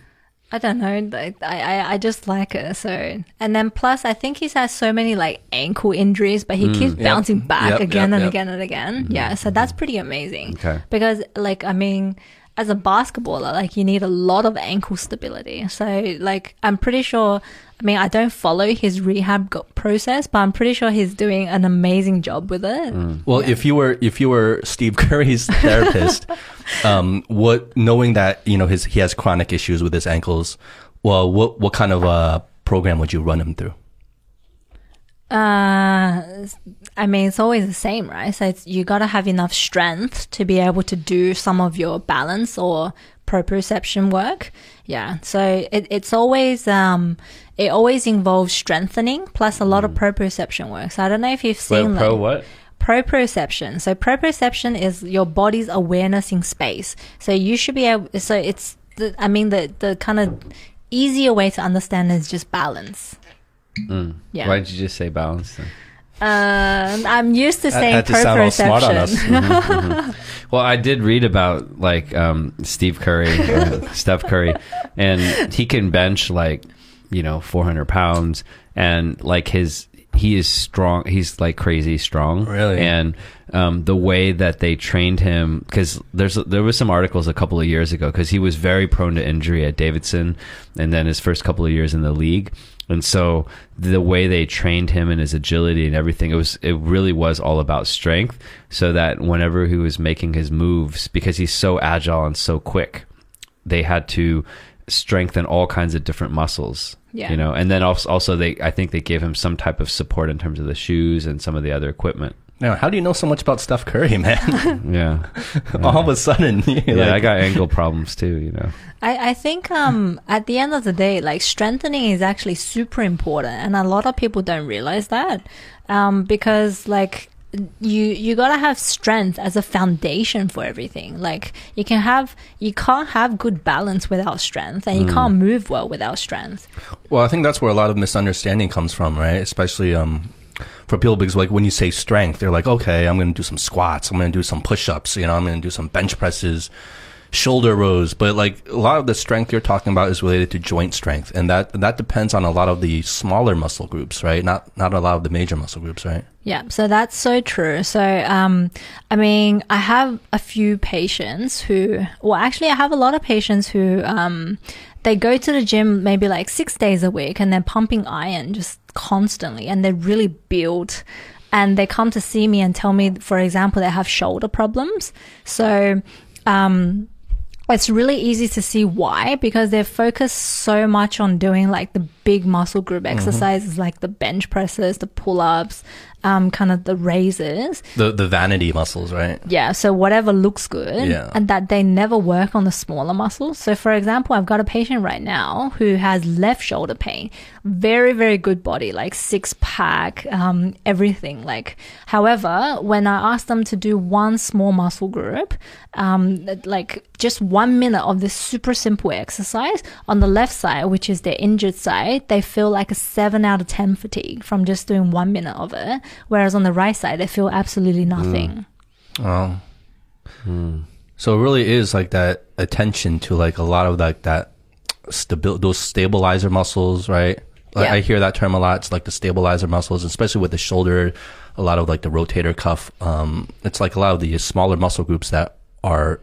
I don't know. like, I, I I just like it. So and then plus, I think he's had so many like ankle injuries, but he mm, keeps bouncing back Yep, again yep, and yep. again and again. Mm-hmm. Yeah, so that's pretty amazing. Okay. Because like I mean, as a basketballer, like you need a lot of ankle stability. So like I'm pretty sure. I mean, I don't follow his rehab go- process, but I'm pretty sure he's doing an amazing job with it. Well, if you were if you were Steve Curry's therapist, um, what knowing that you know his he has chronic issues with his ankles, Well, what what kind of uh, program would you run him through? Uh, I mean, it's always the same, right? So it's, you got to have enough strength to be able to do some of your balance or proprioception work. Yeah. So it, it's always, um, it always involves strengthening plus a lot of proprioception work. So I don't know if you've seen pro like, what? proprioception. So proprioception is your body's awareness in space. So you should be able. So it's the. I mean the the kind of easier way to understand is just balance. Yeah. Why did you just say balance? Then? Um, I'm used to saying had to sound all smart on us. proprioception. Well, I did read about like um, Steve Curry, uh, Steph Curry, and he can bench like you know 400 pounds, and like his he is strong. He's like crazy strong. Really? and um, the way that they trained him because there's there was some articles a couple of years ago because he was very prone to injury at Davidson, and then his first couple of years in the league. And so the way they trained him and his agility and everything, it was it really was all about strength. So that whenever he was making his moves, because he's so agile and so quick, they had to strengthen all kinds of different muscles. Yeah. You know, and then also, also they I think they gave him some type of support in terms of the shoes and some of the other equipment. Now, how do you know so much about Steph Curry, man? Yeah. All of a sudden, you're Yeah, I got ankle problems too, you know. I, I think um, at the end of the day, like strengthening is actually super important, and a lot of people don't realize that um, because like you you gotta have strength as a foundation for everything. Like you can have you can't have good balance without strength, and you can't move well without strength. Well, I think that's where a lot of misunderstanding comes from, right? Especially um, for people because like when you say strength, they're like, okay, I'm going to do some squats, I'm going to do some push-ups, you know, I'm going to do some bench presses, shoulder rows. But like a lot of the strength you're talking about is related to joint strength, and that that depends on a lot of the smaller muscle groups, right? Not not a lot of the major muscle groups, right? Yeah, so that's so true. So, um, I mean, I have a few patients who, well, actually, I have a lot of patients who, um, they go to the gym maybe like six days a week and they're pumping iron just constantly and they're really built. And they come to see me and tell me, for example, they have shoulder problems. So, um, it's really easy to see why because they're focused so much on doing like the big muscle group exercises like the bench presses, the pull ups, um, kind of the raises. The the vanity muscles, right? Yeah, so whatever looks good, Yeah. and that they never work on the smaller muscles. So, for example, I've got a patient right now who has left shoulder pain, very, very good body, like six pack, um, everything. Like, however, when I ask them to do one small muscle group, um, like just one minute of this super simple exercise on the left side, which is their injured side, they feel like a seven out of ten fatigue from just doing one minute of it. Whereas on the right side, they feel absolutely nothing. Oh. So it really is like that attention to like a lot of like that stabil- those stabilizer muscles, right? Like, Yeah. I hear that term a lot. It's like the stabilizer muscles, especially with the shoulder, a lot of like the rotator cuff. Um, it's like a lot of the smaller muscle groups that are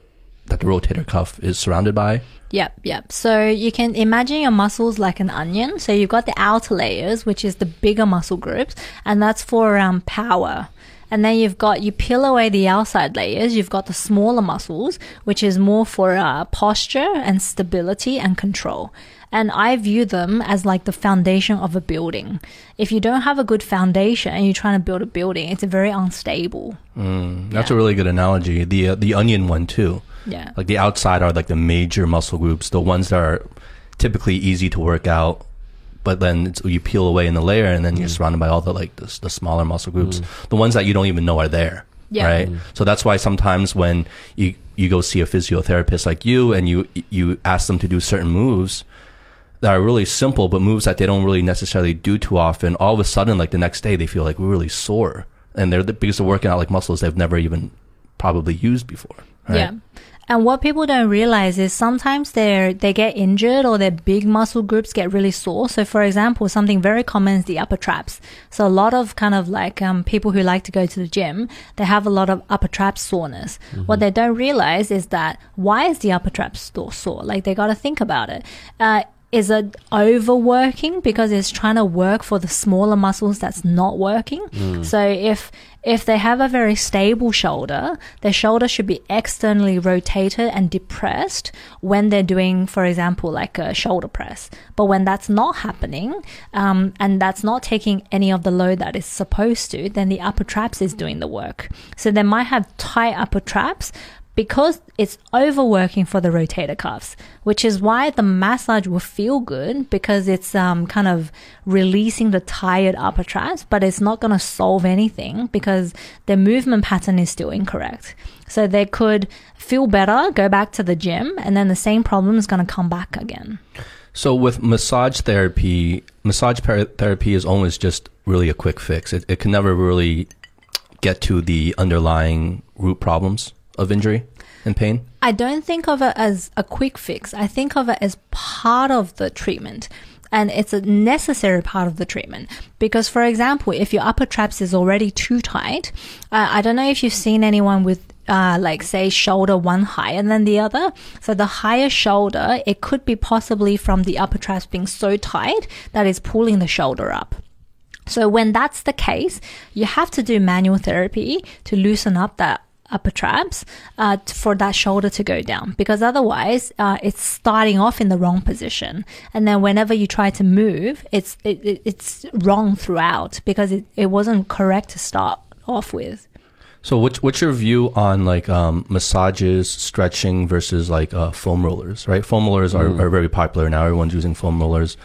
that the rotator cuff is surrounded by. Yep, yep. So you can imagine your muscles like an onion. So you've got the outer layers, which is the bigger muscle groups, and that's for um, power. And then you've got, you peel away the outside layers, you've got the smaller muscles, which is more for uh, posture and stability and control. And I view them as like the foundation of a building. If you don't have a good foundation and you're trying to build a building, it's very unstable. Mm, that's a really good analogy. The uh, the onion one too. Yeah. Like the outside are like the major muscle groups, the ones that are typically easy to work out. But then it's, you peel away in the layer, and then you're mm. surrounded by all the like the, the smaller muscle groups, mm. the ones that you don't even know are there. Yeah. Right. So that's why sometimes when you you go see a physiotherapist like you, and you you ask them to do certain moves that are really simple, but moves that they don't really necessarily do too often, all of a sudden, like the next day, they feel like really sore, and they're the, because they're working out like muscles they've never even probably used before. Right? Yeah. And what people don't realize is sometimes they they get injured or their big muscle groups get really sore. So, for example, something very common is the upper traps. So, a lot of kind of like um, people who like to go to the gym, they have a lot of upper trap soreness. What they don't realize is that why is the upper trap so sore? Like they got to think about it. Uh, is it overworking because it's trying to work for the smaller muscles that's not working? So if if they have a very stable shoulder, their shoulder should be externally rotated and depressed when they're doing, for example, like a shoulder press. But when that's not happening, um, and that's not taking any of the load that is supposed to, then the upper traps is doing the work. So they might have tight upper traps, because it's overworking for the rotator cuffs, which is why the massage will feel good because it's um, kind of releasing the tired upper traps, but it's not going to solve anything because their movement pattern is still incorrect. So they could feel better, go back to the gym, and then the same problem is going to come back again. So with massage therapy, massage therapy is always just really a quick fix. It, it can never really get to the underlying root problems of injury and pain. I don't think of it as a quick fix. I think of it as part of the treatment. And it's a necessary part of the treatment. Because, for example, if your upper traps is already too tight, uh, I don't know if you've seen anyone with uh, like say shoulder one higher than the other. So the higher shoulder, it could be possibly from the upper traps being so tight that it's pulling the shoulder up. So when that's the case, you have to do manual therapy to loosen up that upper traps uh, for that shoulder to go down because otherwise uh, it's starting off in the wrong position and then whenever you try to move it's it, it, it's wrong throughout because it, it wasn't correct to start off with So what's what's your view on like um, massages, stretching versus like uh, foam rollers? Right, foam rollers are, are very popular now. Everyone's using foam rollers.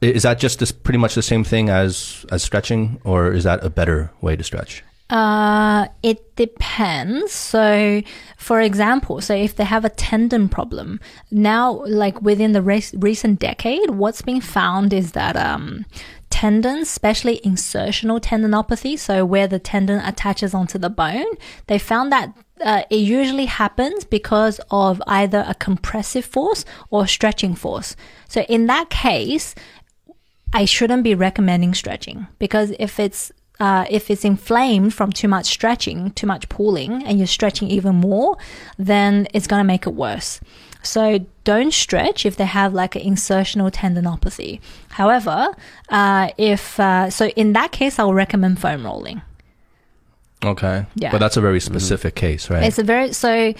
Is that just this pretty much the same thing as as stretching, or is that a better way to stretch? Uh, it depends. So, for example, so if they have a tendon problem, now, like within the rec- recent decade, what's been found is that um, tendons, especially insertional tendinopathy, so where the tendon attaches onto the bone, they found that uh, it usually happens because of either a compressive force or stretching force. So, in that case, I shouldn't be recommending stretching because if it's uh, if it's inflamed from too much stretching, too much pulling, and you're stretching even more, then it's going to make it worse. So don't stretch if they have like an insertional tendinopathy. However, uh, if uh, so, in that case, I'll recommend foam rolling. Okay, Yeah. but that's a very specific case, right? It's a very so.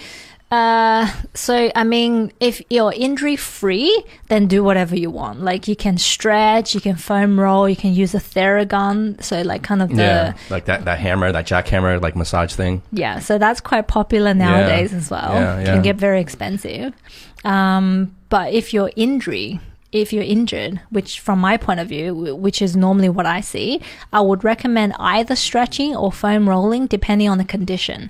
Uh, so I mean, if you're injury free, then do whatever you want. Like you can stretch, you can foam roll, you can use a Theragun. So like kind of the yeah, like that that hammer, that jackhammer, like massage thing. Yeah, so that's quite popular nowadays as well. Yeah, yeah. Can get very expensive. Um, but if you're injury, if you're injured, which from my point of view, which is normally what I see, I would recommend either stretching or foam rolling depending on the condition.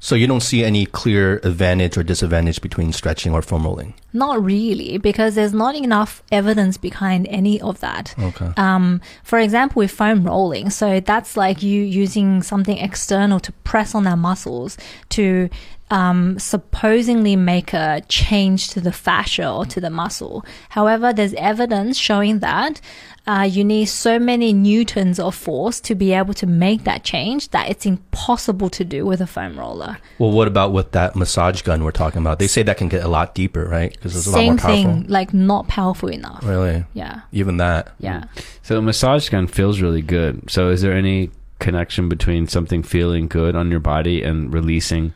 So you don't see any clear advantage or disadvantage between stretching or foam rolling. Not really, because there's not enough evidence behind any of that. Okay. Um, for example, with foam rolling, so that's like you using something external to press on their muscles to um, supposedly make a change to the fascia or to the muscle. However, there's evidence showing that uh, you need so many newtons of force to be able to make that change that it's impossible to do with a foam roller. Well, what about with that massage gun we're talking about? They say that can get a lot deeper, right? Because it's a lot Same more powerful. thing, like not powerful enough. Really, Yeah. even that. Yeah. So the massage gun feels really good. So is there any connection between something feeling good on your body and releasing,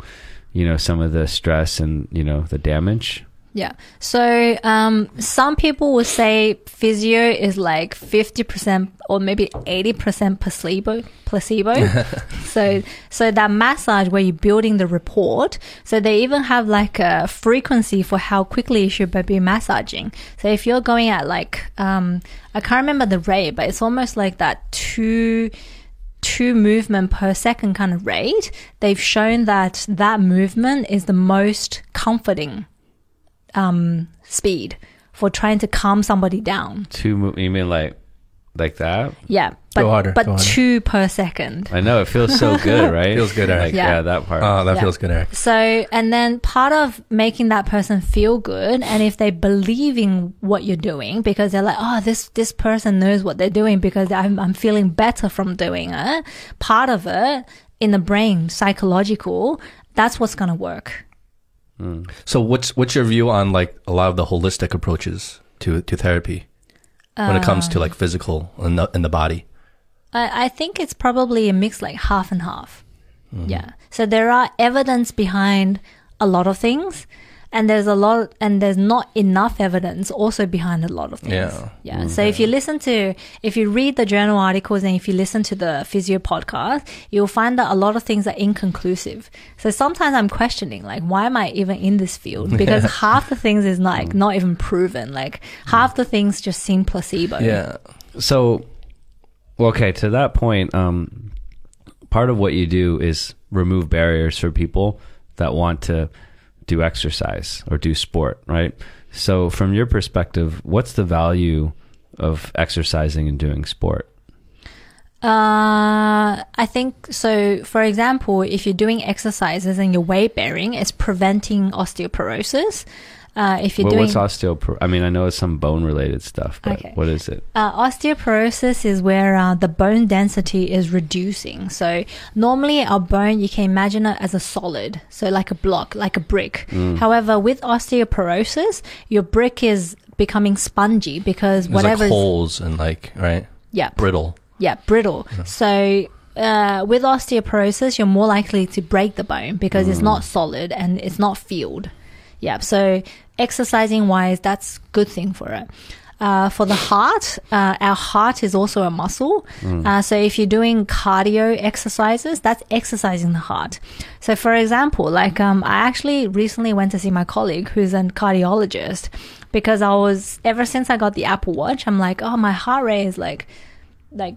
you know, some of the stress and you know the damage? Yeah. So um, some people would say physio is like fifty percent or maybe eighty percent placebo. Placebo. so so that massage where you're building the report. So they even have like a frequency for how quickly you should be massaging. So if you're going at like um, I can't remember the rate, but it's almost like that two two movement per second kind of rate. They've shown that that movement is the most comforting um, speed for trying to calm somebody down. Two, you mean like like that? Yeah, but Go harder, but go harder. two per second. I know it feels so good, right? Feels good, Eric. Like, yeah. Yeah. that part. Oh, that Yeah. feels good, Eric. So, and then part of making that person feel good, and if they believe in what you're doing, because they're like, oh, this this person knows what they're doing because I'm I'm feeling better from doing it. Part of it in the brain, psychological, that's what's gonna work. Hmm. So what's what's your view on like a lot of the holistic approaches to to therapy when it comes to um, like physical in the in the body? I, I think it's probably a mix like half and half. Mm-hmm. Yeah. So there are evidence behind a lot of things and there's a lot and there's not enough evidence also behind a lot of things. Yeah. Yeah. So if you listen to if you read the journal articles and if you listen to the physio podcast, you'll find that a lot of things are inconclusive. So sometimes I'm questioning like why am I even in this field? Because half the things is like not even proven. Like half the things just seem placebo. Yeah. So, okay, to that point, um, part of what you do is remove barriers for people that want to do exercise or do sport, right? So, from your perspective, what's the value of exercising and doing sport? Uh, I think so. For example, if you're doing exercises and you're weight bearing, it's preventing osteoporosis. Uh, if you're Well, doing what's osteoporosis? I mean, I know it's some bone related stuff, but Okay. what is it? Uh, osteoporosis is where uh, the bone density is reducing. So normally our bone, you can imagine it as a solid, so like a block, like a brick. Mm. However, with osteoporosis, your brick is becoming spongy because There's whatever, like holes and like right yeah, brittle. yeah, brittle. So uh, with osteoporosis, you're more likely to break the bone because it's not solid and it's not filled. Yeah. So exercising wise, that's good thing for it. Uh, for the heart, uh, our heart is also a muscle. Uh, so if you're doing cardio exercises, that's exercising the heart. So for example, like um, I actually recently went to see my colleague who's a cardiologist because I was ever since I got the Apple Watch, I'm like, oh, my heart rate is like like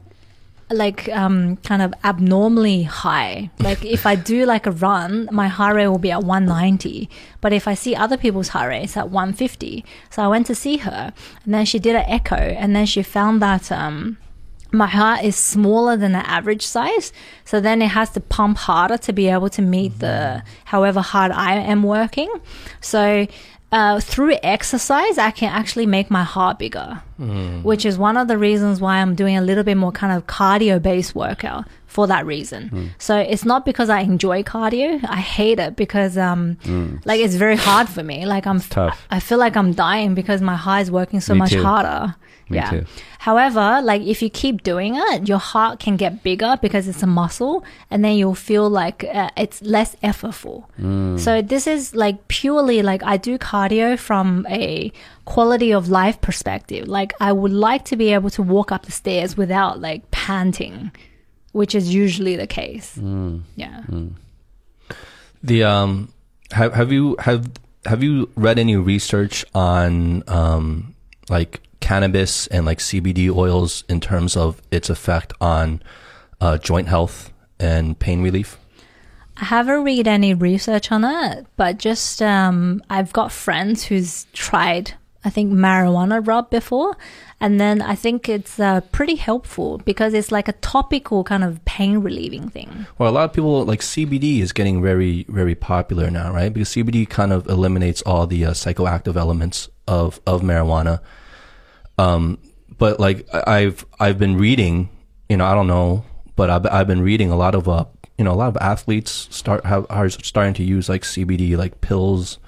like um kind of abnormally high. Like if i do like a run my heart rate will be at 190 but if i see other people's heart rates at 150 so i went to see her and then she did an echo and then she found that um my heart is smaller than the average size. So then it has to pump harder to be able to meet the however hard i am working. So uh, through exercise, I can actually make my heart bigger, which is one of the reasons why I'm doing a little bit more kind of cardio based workout for that reason. So it's not because I enjoy cardio. I hate it because, um, like it's very hard for me. Like I'm, tough. I feel like I'm dying because my heart is working so Me much too. harder. Me yeah. too. However, like if you keep doing it, your heart can get bigger because it's a muscle, and then you'll feel like uh, it's less effortful. Mm. So this is like purely like I do cardio from a quality of life perspective. Like I would like to be able to walk up the stairs without like panting, which is usually the case. Mm. Yeah. The um, have have you have have you read any research on um like cannabis and like CBD oils in terms of its effect on uh, joint health and pain relief? I haven't read any research on it, but just um, I've got friends who's tried, I think, marijuana rub before, and then I think it's uh, pretty helpful because it's like a topical kind of pain relieving thing. Well, a lot of people like CBD is getting very very popular now, right? Because CBD kind of eliminates all the uh, psychoactive elements of of marijuana. Um, but like I've I've been reading, you know, I don't know, but I've I've been reading a lot of uh, you know, a lot of athletes start have are starting to use like CBD like pills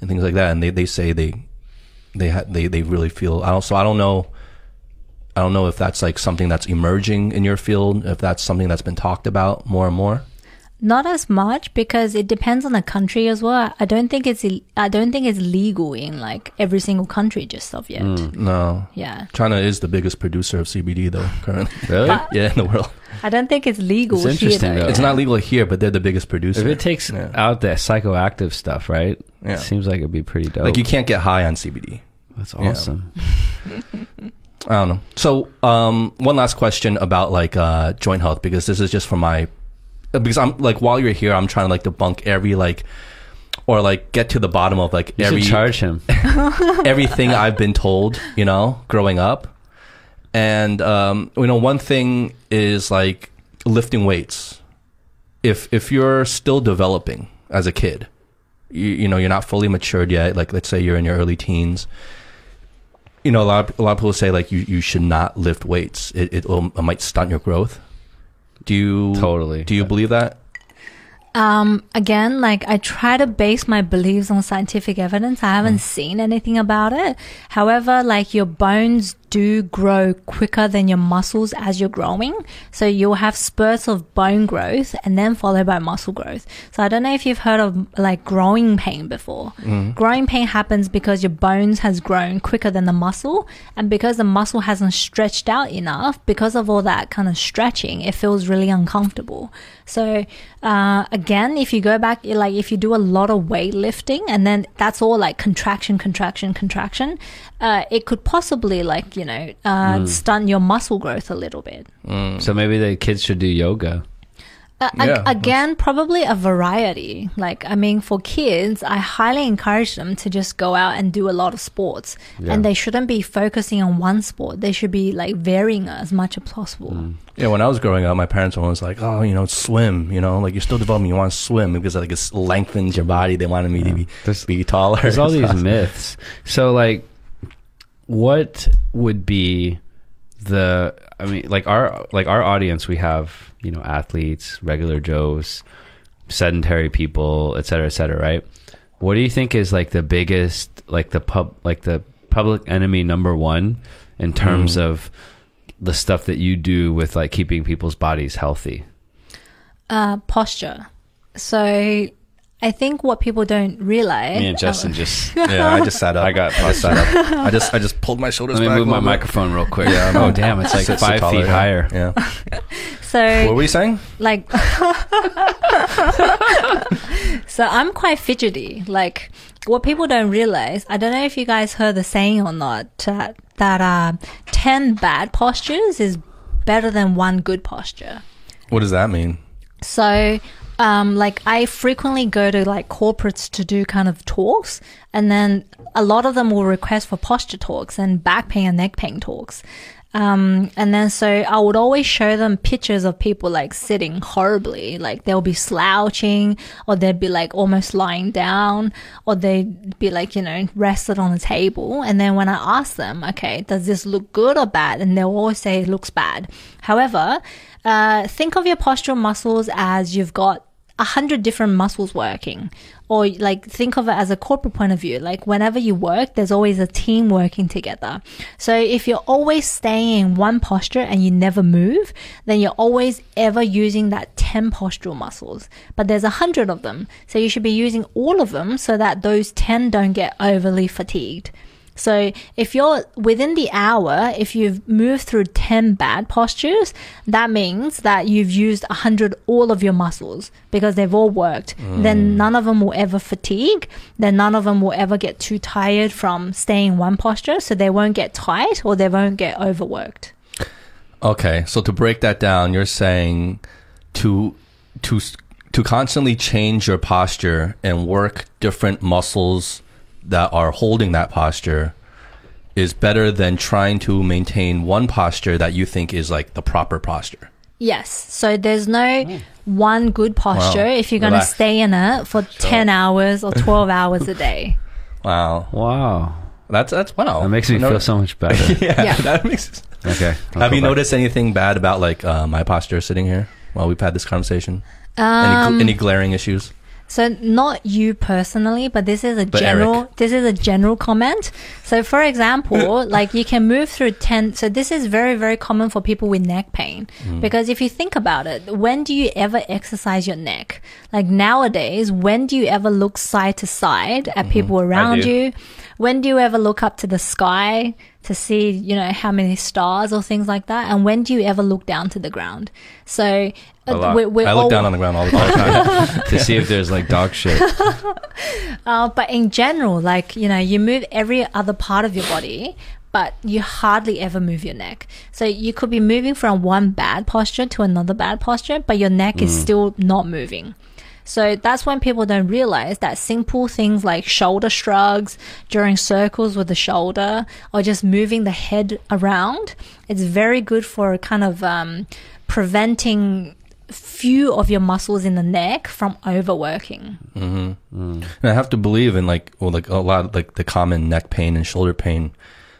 and things like that, and they they say they they ha- they they really feel. I don't so I don't know. I don't know if that's like something that's emerging in your field, if that's something that's been talked about more and more. Not as much because it depends on the country as well. I don't think it's I don't think it's legal in like every single country just of yet. No. Yeah, China is the biggest producer of CBD though, currently. Really? yeah, in the world. I don't think it's legal. It's interesting, here, though. though. It's not legal here, but they're the biggest producer. If it takes Yeah. out that psychoactive stuff, right? Yeah. It seems like it'd be pretty dope. like you can't get high on CBD. That's Yeah. awesome. I don't know. So, um, one last question about like uh, joint health because this is just for my because I'm like while you're here, I'm trying to like debunk every like or like get to the bottom of like You every charge him. everything I've been told, you know, growing up. And um, you know, one thing is like lifting weights. If if you're still developing as a kid, you, you know, you're not fully matured yet. Like let's say you're in your early teens. You know, a lot of, a lot of people say like you, you should not lift weights. It it, will, it might stunt your growth. Do you Totally. Do you believe that? Um, again, like I try to base my beliefs on scientific evidence. I haven't seen anything about it. However, like your bones do grow quicker than your muscles as you're growing. So you'll have spurts of bone growth and then followed by muscle growth. So I don't know if you've heard of like growing pain before. Growing pain happens because your bones has grown quicker than the muscle and because the muscle hasn't stretched out enough, because of all that kind of stretching, it feels really uncomfortable. So, uh, again, if you go back, like if you do a lot of weightlifting and then that's all like contraction, contraction, contraction, uh, it could possibly like, you know, uh, stunt your muscle growth a little bit. So maybe the kids should do yoga. Uh, ag- Yeah, again, probably a variety. Like, I mean, for kids, I highly encourage them to just go out and do a lot of sports. Yeah. And they shouldn't be focusing on one sport. They should be like varying as much as possible. Mm. Yeah, when I was growing up, my parents were always like, "Oh, you know, swim. You know, like you're still developing. You want to swim because like it lengthens your body. They wanted me to be There's- be taller. There's all these myths. So like what would be the I mean like our like our audience we have, you know, athletes, regular joes, sedentary people, et cetera, et cetera, right? What do you think is like the biggest like the pub like the public enemy number one in terms Mm. of the stuff that you do with like keeping people's bodies healthy? Uh, posture. So, I think what people don't realize. Me and Justin just Yeah, I just sat up. I got I sat up. I just I just pulled my shoulders let me back. move my bit. microphone real quick. Yeah, oh damn, it's like Sit- sit five taller, feet yeah. higher. Yeah. so, What were you saying? like so i'm quite fidgety like what people don't realize i don't know if you guys heard the saying or not uh, that uh, 10 bad postures is better than one good posture What does that mean? so um, like i frequently go to like corporates to do kind of talks and then a lot of them will request for posture talks and back pain and neck pain talks um, and then so I would always show them pictures of people like sitting horribly, like they'll be slouching or they'd be like almost lying down or they'd be like, you know, rested on the table. And then when I ask them, okay, does this look good or bad? And they'll always say it looks bad. However, uh, think of your postural muscles as you've got a hundred different muscles working or like think of it as a corporate point of view like whenever you work there's always a team working together. So if you're always staying in one posture and you never move then you're always ever using that 10 postural muscles. But there's a hundred of them. So you should be using all of them so that those 10 don't get overly fatigued so if you're within the hour, if you've moved through 10 bad postures, that means that you've used 100 all of your muscles because they've all worked. Then mm. none of them will ever fatigue. Then none of them will ever get too tired from staying in one posture. So they won't get tight or they won't get overworked. Okay, so to break that down, you're saying to to to constantly change your posture and work different muscles that are holding that posture is better than trying to maintain one posture that you think is like the proper posture. Yes. So there's no one good posture Wow. if you're going to stay in it for 10 hours or 12 hours a day. Wow, Wow. that's that's wow. That makes me No- feel so much better. yeah, Yeah. that makes. okay. I'll Have you back. noticed anything bad about like uh, my posture sitting here while we've had this conversation? any, Um, gl- any glaring issues? So not you personally, but this is a But general Eric. this is a general comment. So for example, like you can move through 10 so this is very very common for people with neck pain because if you think about it, when do you ever exercise your neck? Like nowadays, when do you ever look side to side at people around you? When do you ever look up to the sky to see, you know, how many stars or things like that? And when do you ever look down to the ground? So A uh, lot. I look all- down on the ground all the time. to see if there's like dog shit. Uh, but in general, like, you know, you move every other part of your body, but you hardly ever move your neck. So you could be moving from one bad posture to another bad posture, but your neck is still not moving. So that's when people don't realize that simple things like shoulder shrugs during circles with the shoulder or just moving the head around, it's very good for kind of um, preventing few of your muscles in the neck from overworking. And I have to believe in like well like a lot of like the common neck pain and shoulder pain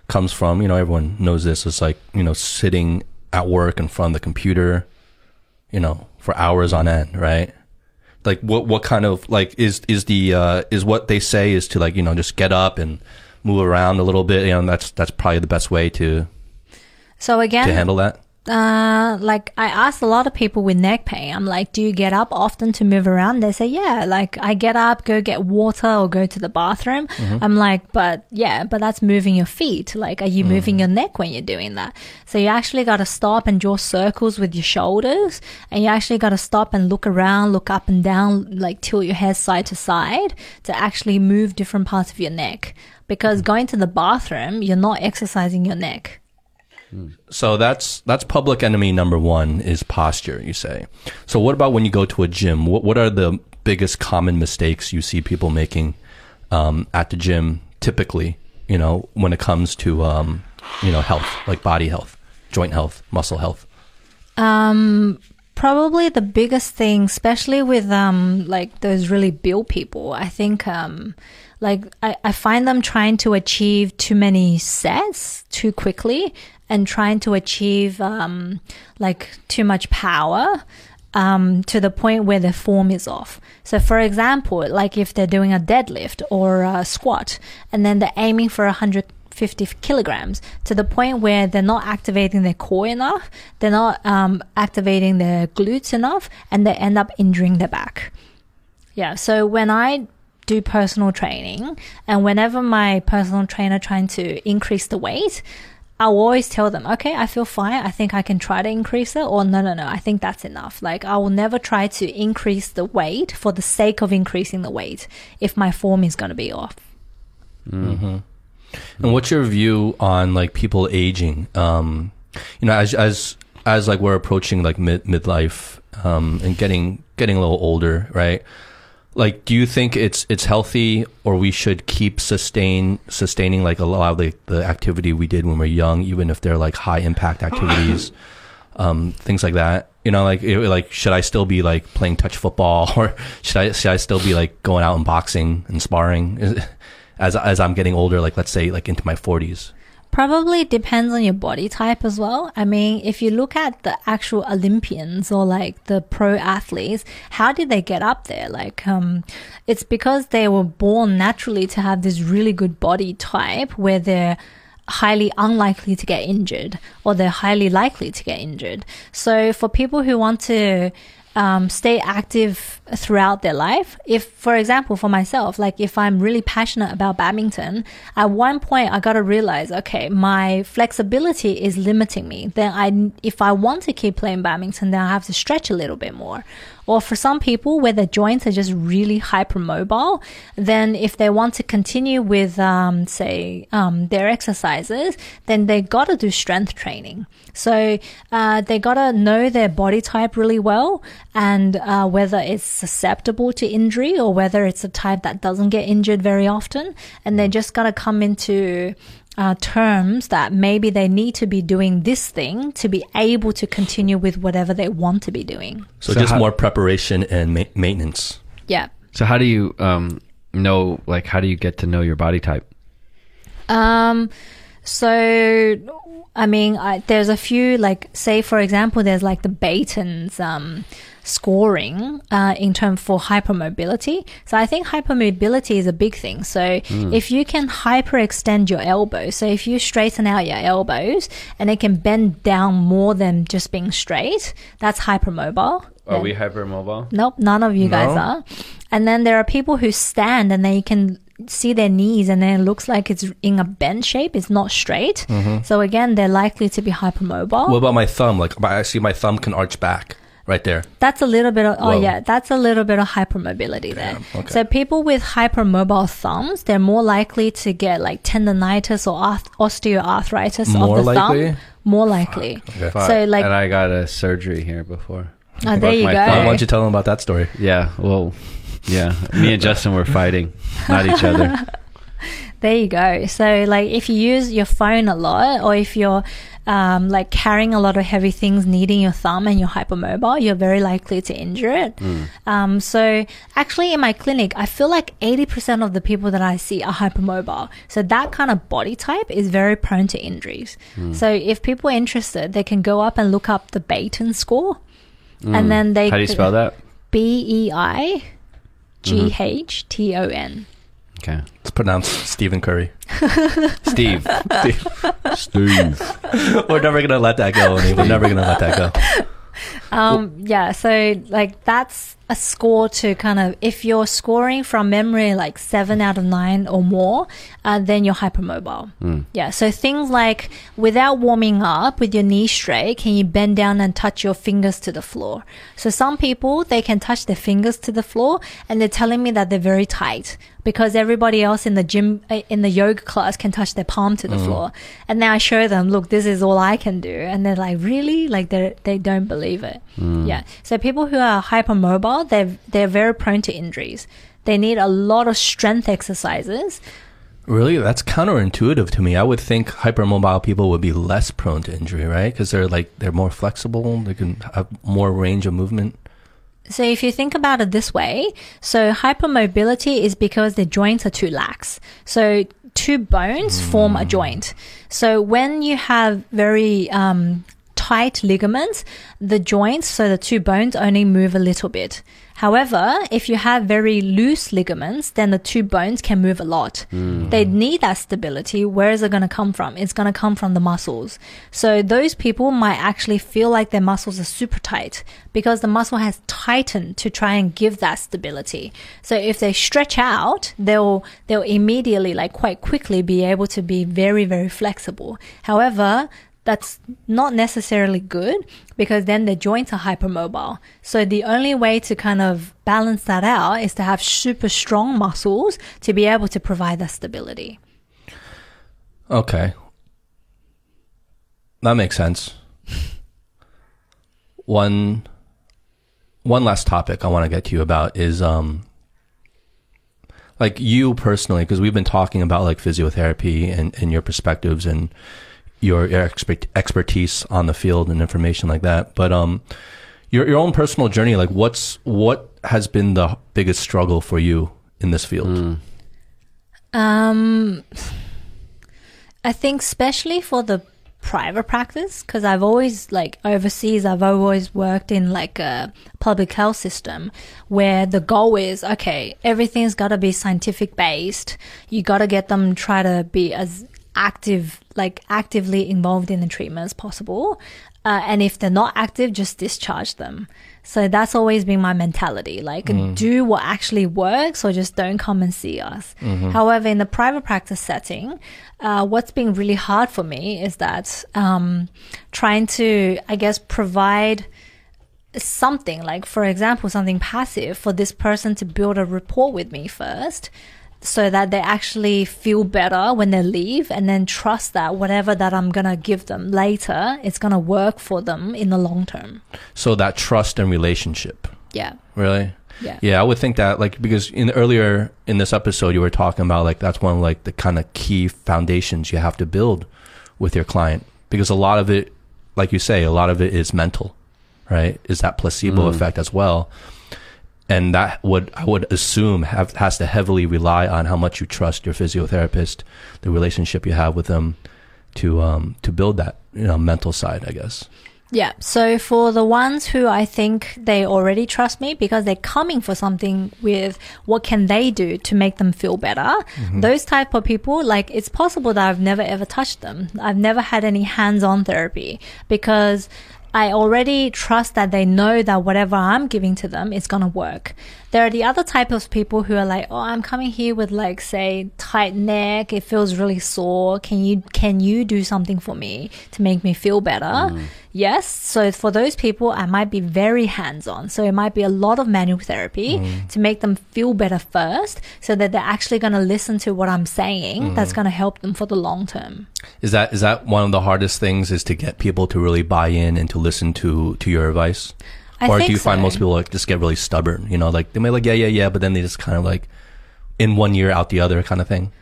comes from, you know, everyone knows this. It's like, you know, sitting at work in front of the computer, you know, for hours on end, right? like what what kind of like is is the uh is what they say is to like you know just get up and move around a little bit you know that's that's probably the best way to So again, to handle that uh, like I asked a lot of people with neck pain, I'm like, do you get up often to move around? They say, yeah, like I get up, go get water or go to the bathroom. Mm-hmm. I'm like, but yeah, but that's moving your feet. Like, are you mm. moving your neck when you're doing that? So you actually got to stop and draw circles with your shoulders and you actually got to stop and look around, look up and down, like tilt your head side to side to actually move different parts of your neck. Because mm. going to the bathroom, you're not exercising your neck. So that's that's public enemy number one is posture. You say. So what about when you go to a gym? What what are the biggest common mistakes you see people making um, at the gym? Typically, you know, when it comes to um, you know health, like body health, joint health, muscle health. Um, probably the biggest thing, especially with um like those really built people, I think um like I, I find them trying to achieve too many sets too quickly and trying to achieve um like too much power um, to the point where their form is off. So, for example, like if they're doing a deadlift or a squat, and then they're aiming for 150 kilograms to the point where they're not activating their core enough, they're not um, activating their glutes enough, and they end up injuring their back. Yeah. So when I do personal training, and whenever my personal trainer trying to increase the weight, I'll always tell them, okay, I feel fine. I think I can try to increase it. Or no, no, no, I think that's enough. Like I will never try to increase the weight for the sake of increasing the weight if my form is going to be off. And what's your view on like people aging? Um, you know, as as as like we're approaching like mid midlife um, and getting getting a little older, right? Like, do you think it's it's healthy, or we should keep sustain sustaining like a lot of the, the activity we did when we are young, even if they're like high impact activities, um, things like that? You know, like it, like should I still be like playing touch football, or should I should I still be like going out and boxing and sparring? As as I'm getting older, like let's say like into my 40s. Probably depends on your body type as well. I mean, if you look at the actual Olympians or like the pro athletes, how did they get up there? Like, um, it's because they were born naturally to have this really good body type where they're highly unlikely to get injured or they're highly likely to get injured. So for people who want to um, stay active throughout their life. If, for example, for myself, like if I'm really passionate about badminton, at one point I got to realize, okay, my flexibility is limiting me. Then I, if I want to keep playing badminton, then I have to stretch a little bit more. Or for some people where their joints are just really hypermobile, then if they want to continue with, um, say, um, their exercises, then they got to do strength training. So uh, they got to know their body type really well and uh, whether it's susceptible to injury or whether it's a type that doesn't get injured very often. And they just got to come into uh, terms that maybe they need to be doing this thing to be able to continue with whatever they want to be doing. So, So just how- more preparation and ma- maintenance. Yeah. So how do you um know like how do you get to know your body type? Um, so, I mean, I, there's a few, like, say, for example, there's like the Beighton's um, scoring uh, in terms for hypermobility. So, I think hypermobility is a big thing. So, if you can hyperextend your elbows, so if you straighten out your elbows and it can bend down more than just being straight, that's hypermobile. Are Then- we hypermobile? Nope, none of you guys are. And then there are people who stand and they can see their knees and then it looks like it's in a bend shape. It's not straight. Mm-hmm. So again, they're likely to be hypermobile. What about my thumb? Like I see my thumb can arch back right there. that's a little bit of, oh Whoa. yeah, that's a little bit of hypermobility there. okay. So people with hypermobile thumbs, they're more likely to get like tendonitis or osteoarthritis More of the likely? thumb. More likely. Okay. Fuck. So like, and I got a surgery here before. oh, there you go. thumb. Why don't you tell them about that story? Yeah, well, yeah. Me and Justin were fighting, not each other. There you go. So, like, if you use your phone a lot, or if you're um, like carrying a lot of heavy things, needing your thumb, and you're hypermobile, you're very likely to injure it. Um, so, actually, in my clinic, I feel like 80% of the people that I see are hypermobile. So, that kind of body type is very prone to injuries. So, if people are interested, they can go up and look up the Beighton score. And then they How do you spell that? B E I G H T O N. Okay. It's pronounced Stephen Curry. Steve. Steve. Steve. We're never gonna let that go. Amy. We're never gonna let that go. Um, yeah, so like that's a score to kind of if you're scoring from memory like seven out of nine or more, uh, then you're hypermobile. Yeah, so things like without warming up with your knee straight, can you bend down and touch your fingers to the floor? So some people they can touch their fingers to the floor, and they're telling me that they're very tight because everybody else in the gym uh, in the yoga class can touch their palm to the floor, and then I show them, look, this is all I can do, and they're like, really? Like they they don't believe it. Yeah. So people who are hypermobile, they're they're very prone to injuries. They need a lot of strength exercises. Really, that's counterintuitive to me. I would think hypermobile people would be less prone to injury, right? Because they're like they're more flexible. They can have more range of movement. So if you think about it this way, so hypermobility is because the joints are too lax. So two bones form a joint. So when you have very um, tight ligaments, the joints, so the two bones only move a little bit. However, if you have very loose ligaments, then the two bones can move a lot. Mm. They need that stability. Where is it going to come from? It's going to come from the muscles. So those people might actually feel like their muscles are super tight because the muscle has tightened to try and give that stability. So if they stretch out, they'll they'll immediately like quite quickly be able to be very very flexible. However, that's not necessarily good because then the joints are hypermobile. So the only way to kind of balance that out is to have super strong muscles to be able to provide that stability. Okay, that makes sense. one, one last topic I want to get to you about is um, like you personally, because we've been talking about like physiotherapy and, and your perspectives and your, your expert, expertise on the field and information like that. But um, your your own personal journey, like what's what has been the biggest struggle for you in this field? Um, I think especially for the private practice, because I've always like overseas, I've always worked in like a public health system where the goal is okay, everything's got to be scientific based. You got to get them try to be as active, like actively involved in the treatment as possible. Uh, and if they're not active, just discharge them. So that's always been my mentality. Like, do what actually works or just don't come and see us. However, in the private practice setting, uh, what's been really hard for me is that um, trying to, I guess, provide something like for example something passive for this person to build a rapport with me first so that they actually feel better when they leave and then trust that whatever that I'm going to give them later it's going to work for them in the long term. So that trust and relationship, Yeah. really. Yeah. Yeah, I would think that like because in earlier in this episode you were talking about like that's one of like the kind of key foundations you have to build with your client because a lot of it like you say a lot of it is mental, right? Is that placebo mm. effect as well. And that would I would assume have has to heavily rely on how much you trust your physiotherapist, the relationship you have with them to um to build that, you know, mental side, I guess. Yeah. So for the ones who I think they already trust me because they're coming for something with what can they do to make them feel better, those type of people, like it's possible that I've never ever touched them. I've never had any hands-on therapy because I already trust that they know that whatever I'm giving to them is going to work. There are the other type of people who are like, "Oh, I'm coming here with like say tight neck, it feels really sore. Can you can you do something for me to make me feel better?" Mm. Yes. So for those people, I might be very hands-on. So it might be a lot of manual therapy mm. to make them feel better first so that they're actually going to listen to what I'm saying mm. that's going to help them for the long term. Is that is that one of the hardest things is to get people to really buy in and to listen to to your advice? I or do you find most people like just get really stubborn? You know, like they may like yeah yeah yeah, but then they just kind of like in one year out the other kind of thing.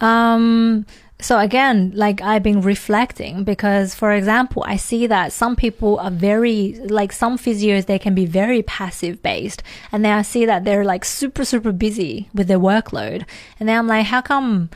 Um, so again, like I've been reflecting because, for example, I see that some people are very, like some physios, they can be very passive based. And then I see that they're like super, super busy with their workload. And then I'm like, how come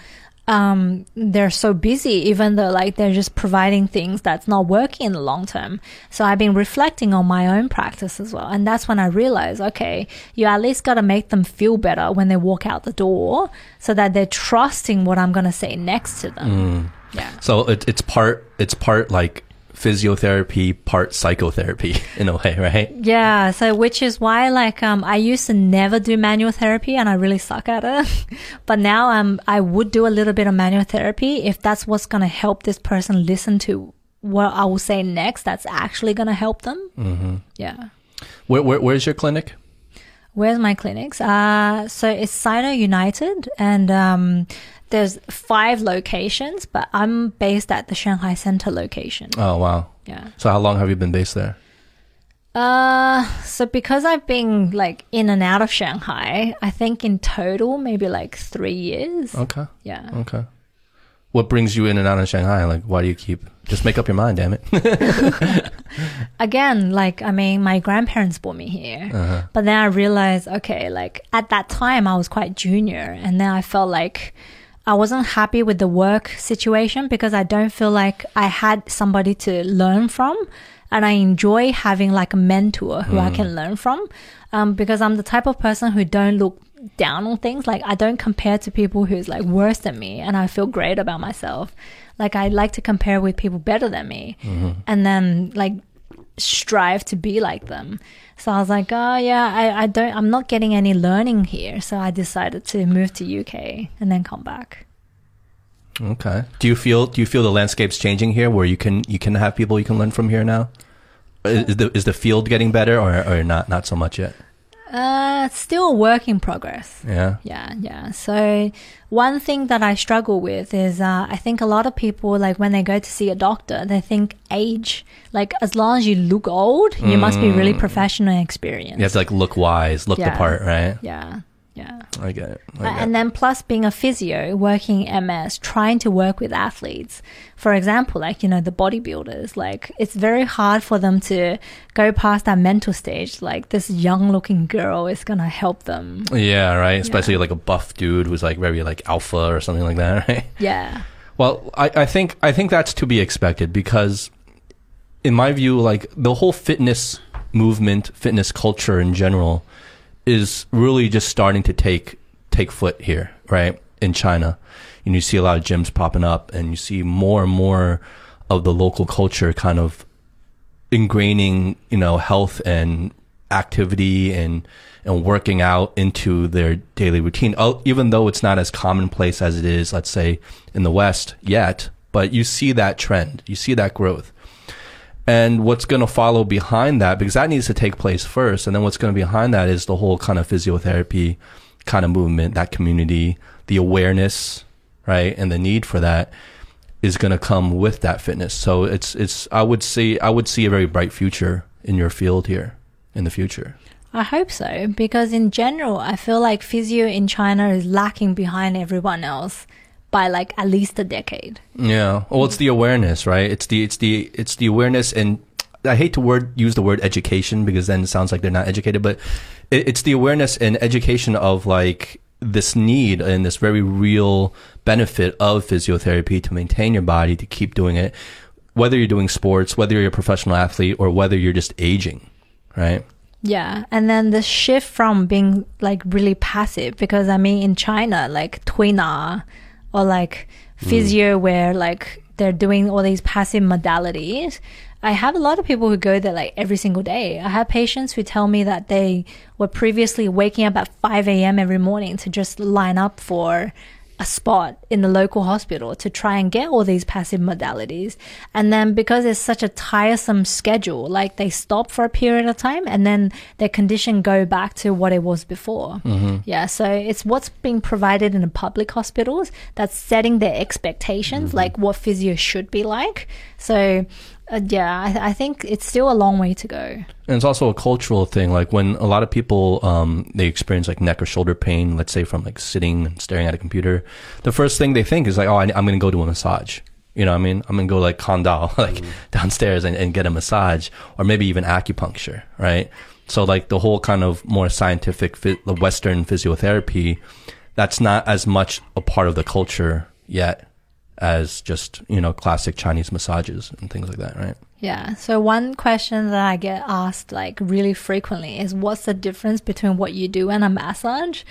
um, they're so busy, even though like they're just providing things that's not working in the long term. So I've been reflecting on my own practice as well. And that's when I realized, okay, you at least got to make them feel better when they walk out the door so that they're trusting what I'm going to say next to them. Yeah. So it, it's part it's part like physiotherapy, part psychotherapy in a way, right? Yeah, so which is why like um I used to never do manual therapy and I really suck at it. but now um I would do a little bit of manual therapy if that's what's going to help this person listen to what I will say next that's actually going to help them. Mm-hmm. Yeah. Where, where where's your clinic? Where's my clinics? Uh so it's SinoUnited and um there's five locations, but I'm based at the Shanghai Center location. Oh wow. Yeah. So how long have you been based there? Uh, so because I've been like in and out of Shanghai, I think in total maybe like three years. Okay. Yeah. Okay. What brings you in and out of Shanghai? Like, why do you keep? Just make up your mind, damn it. Again, like I mean, my grandparents brought me here, but then I realized, okay, like at that time I was quite junior, and then I felt like I wasn't happy with the work situation because I don't feel like I had somebody to learn from. And I enjoy having like a mentor who I can learn from. Um, because I'm the type of person who don't look down on things. Like I don't compare to people who's like worse than me and I feel great about myself. Like I like to compare with people better than me and then like strive to be like them. So I was like, oh yeah, I, I don't, I'm not getting any learning here. So I decided to move to UK and then come back. Okay. Do you feel do you feel the landscape's changing here, where you can you can have people you can learn from here now? Is the is the field getting better, or or not not so much yet? Uh, it's still a work in progress. Yeah. Yeah, yeah. So one thing that I struggle with is uh, I think a lot of people like when they go to see a doctor, they think age like as long as you look old, you must be really professional and experienced. You have to like look wise, look the part, right? Yeah, yeah. I get it. I get and then plus being a physio, working MS, trying to work with athletes. For example, like, you know, the bodybuilders, like it's very hard for them to go past that mental stage. Like this young looking girl is going to help them. Yeah, right. Especially like a buff dude who's like very like alpha or something like that, right? Yeah. Well, I, I think I think that's to be expected because, in my view, like the whole fitness movement, fitness culture in general, is really just starting to take take foot here, right? In China, and you see a lot of gyms popping up, and you see more and more of the local culture kind of ingraining, you know, health and activity and and working out into their daily routine. Oh, even though it's not as commonplace as it is, let's say, in the West yet, but you see that trend, you see that growth. And what's going to follow behind that, because that needs to take place first, and then what's going to be behind that is the whole kind of physiotherapy kind of movement, that community, the awareness, right, and the need for that is going to come with that fitness. So it's it's I would see I would see a very bright future in your field here in the future. I hope so because in general, I feel like physio in China is lacking behind everyone else by like at least a decade. Yeah. Well, it's the awareness, right? It's the it's the it's the awareness, and I hate to word use the word education because then it sounds like they're not educated, but it, it's the awareness and education of like this need and this very real benefit of physiotherapy to maintain your body to keep doing it, whether you're doing sports, whether you're a professional athlete, or whether you're just aging, right? Yeah, and then the shift from being like really passive because I mean in China like Tuina or like mm. physio where like they're doing all these passive modalities. I have a lot of people who go there like every single day. I have patients who tell me that they were previously waking up at 5 a.m. every morning to just line up for a spot in the local hospital to try and get all these passive modalities. And then because it's such a tiresome schedule, like they stop for a period of time and then their condition go back to what it was before. Mm-hmm. Yeah. So it's what's being provided in the public hospitals that's setting their expectations, mm-hmm. like what physio should be like. So uh, yeah, I, I think it's still a long way to go. And it's also a cultural thing. Like when a lot of people um, they experience like neck or shoulder pain, let's say from like sitting and staring at a computer, the first thing they think is like, oh, I, I'm going to go to a massage. You know what I mean? I'm going to go like Kandal, like downstairs and, and get a massage or maybe even acupuncture, right? So like the whole kind of more scientific, phy- the Western physiotherapy, that's not as much a part of the culture yet as just you know classic Chinese massages and things like that, right? Yeah. So one question that I get asked like really frequently is what's the difference between what you do and a massage?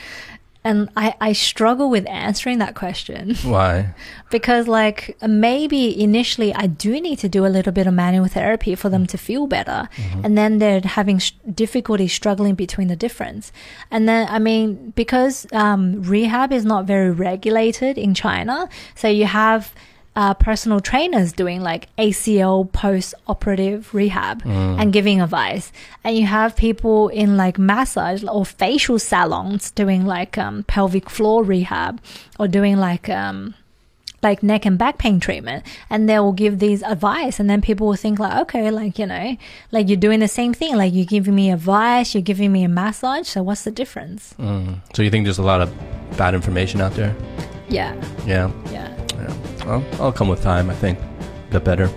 And I, I struggle with answering that question Why? because like maybe initially I do need to do a little bit of manual therapy for them to feel better. And then they're having sh- difficulty struggling between the difference. And then, I mean, because um, rehab is not very regulated in China, so you have uh, personal trainers doing like ACL post operative rehab and giving advice. And you have people in like massage or facial salons doing like um, pelvic floor rehab or doing like, um, like neck and back pain treatment and they will give these advice and then people will think like okay like you know like you're doing the same thing like you're giving me advice you're giving me a massage so what's the difference Mm. So you think there's a lot of bad information out there? Yeah Yeah. yeah Yeah. Well, I'll come with time, I think. Get better.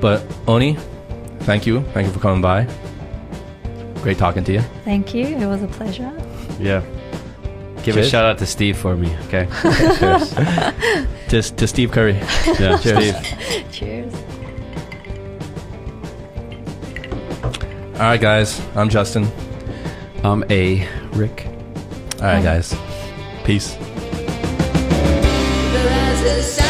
But Aoni, thank you. Thank you for coming by. Great talking to you. thank you it was a pleasure Yeah. Give Cheers. a shout out to Steve for me. Okay. Cheers. to, to Steve Curry. Yeah. Cheers. Steve. cheers All right, guys. I'm Justin. I'm a Rick. All right, Bye. guys. Peace just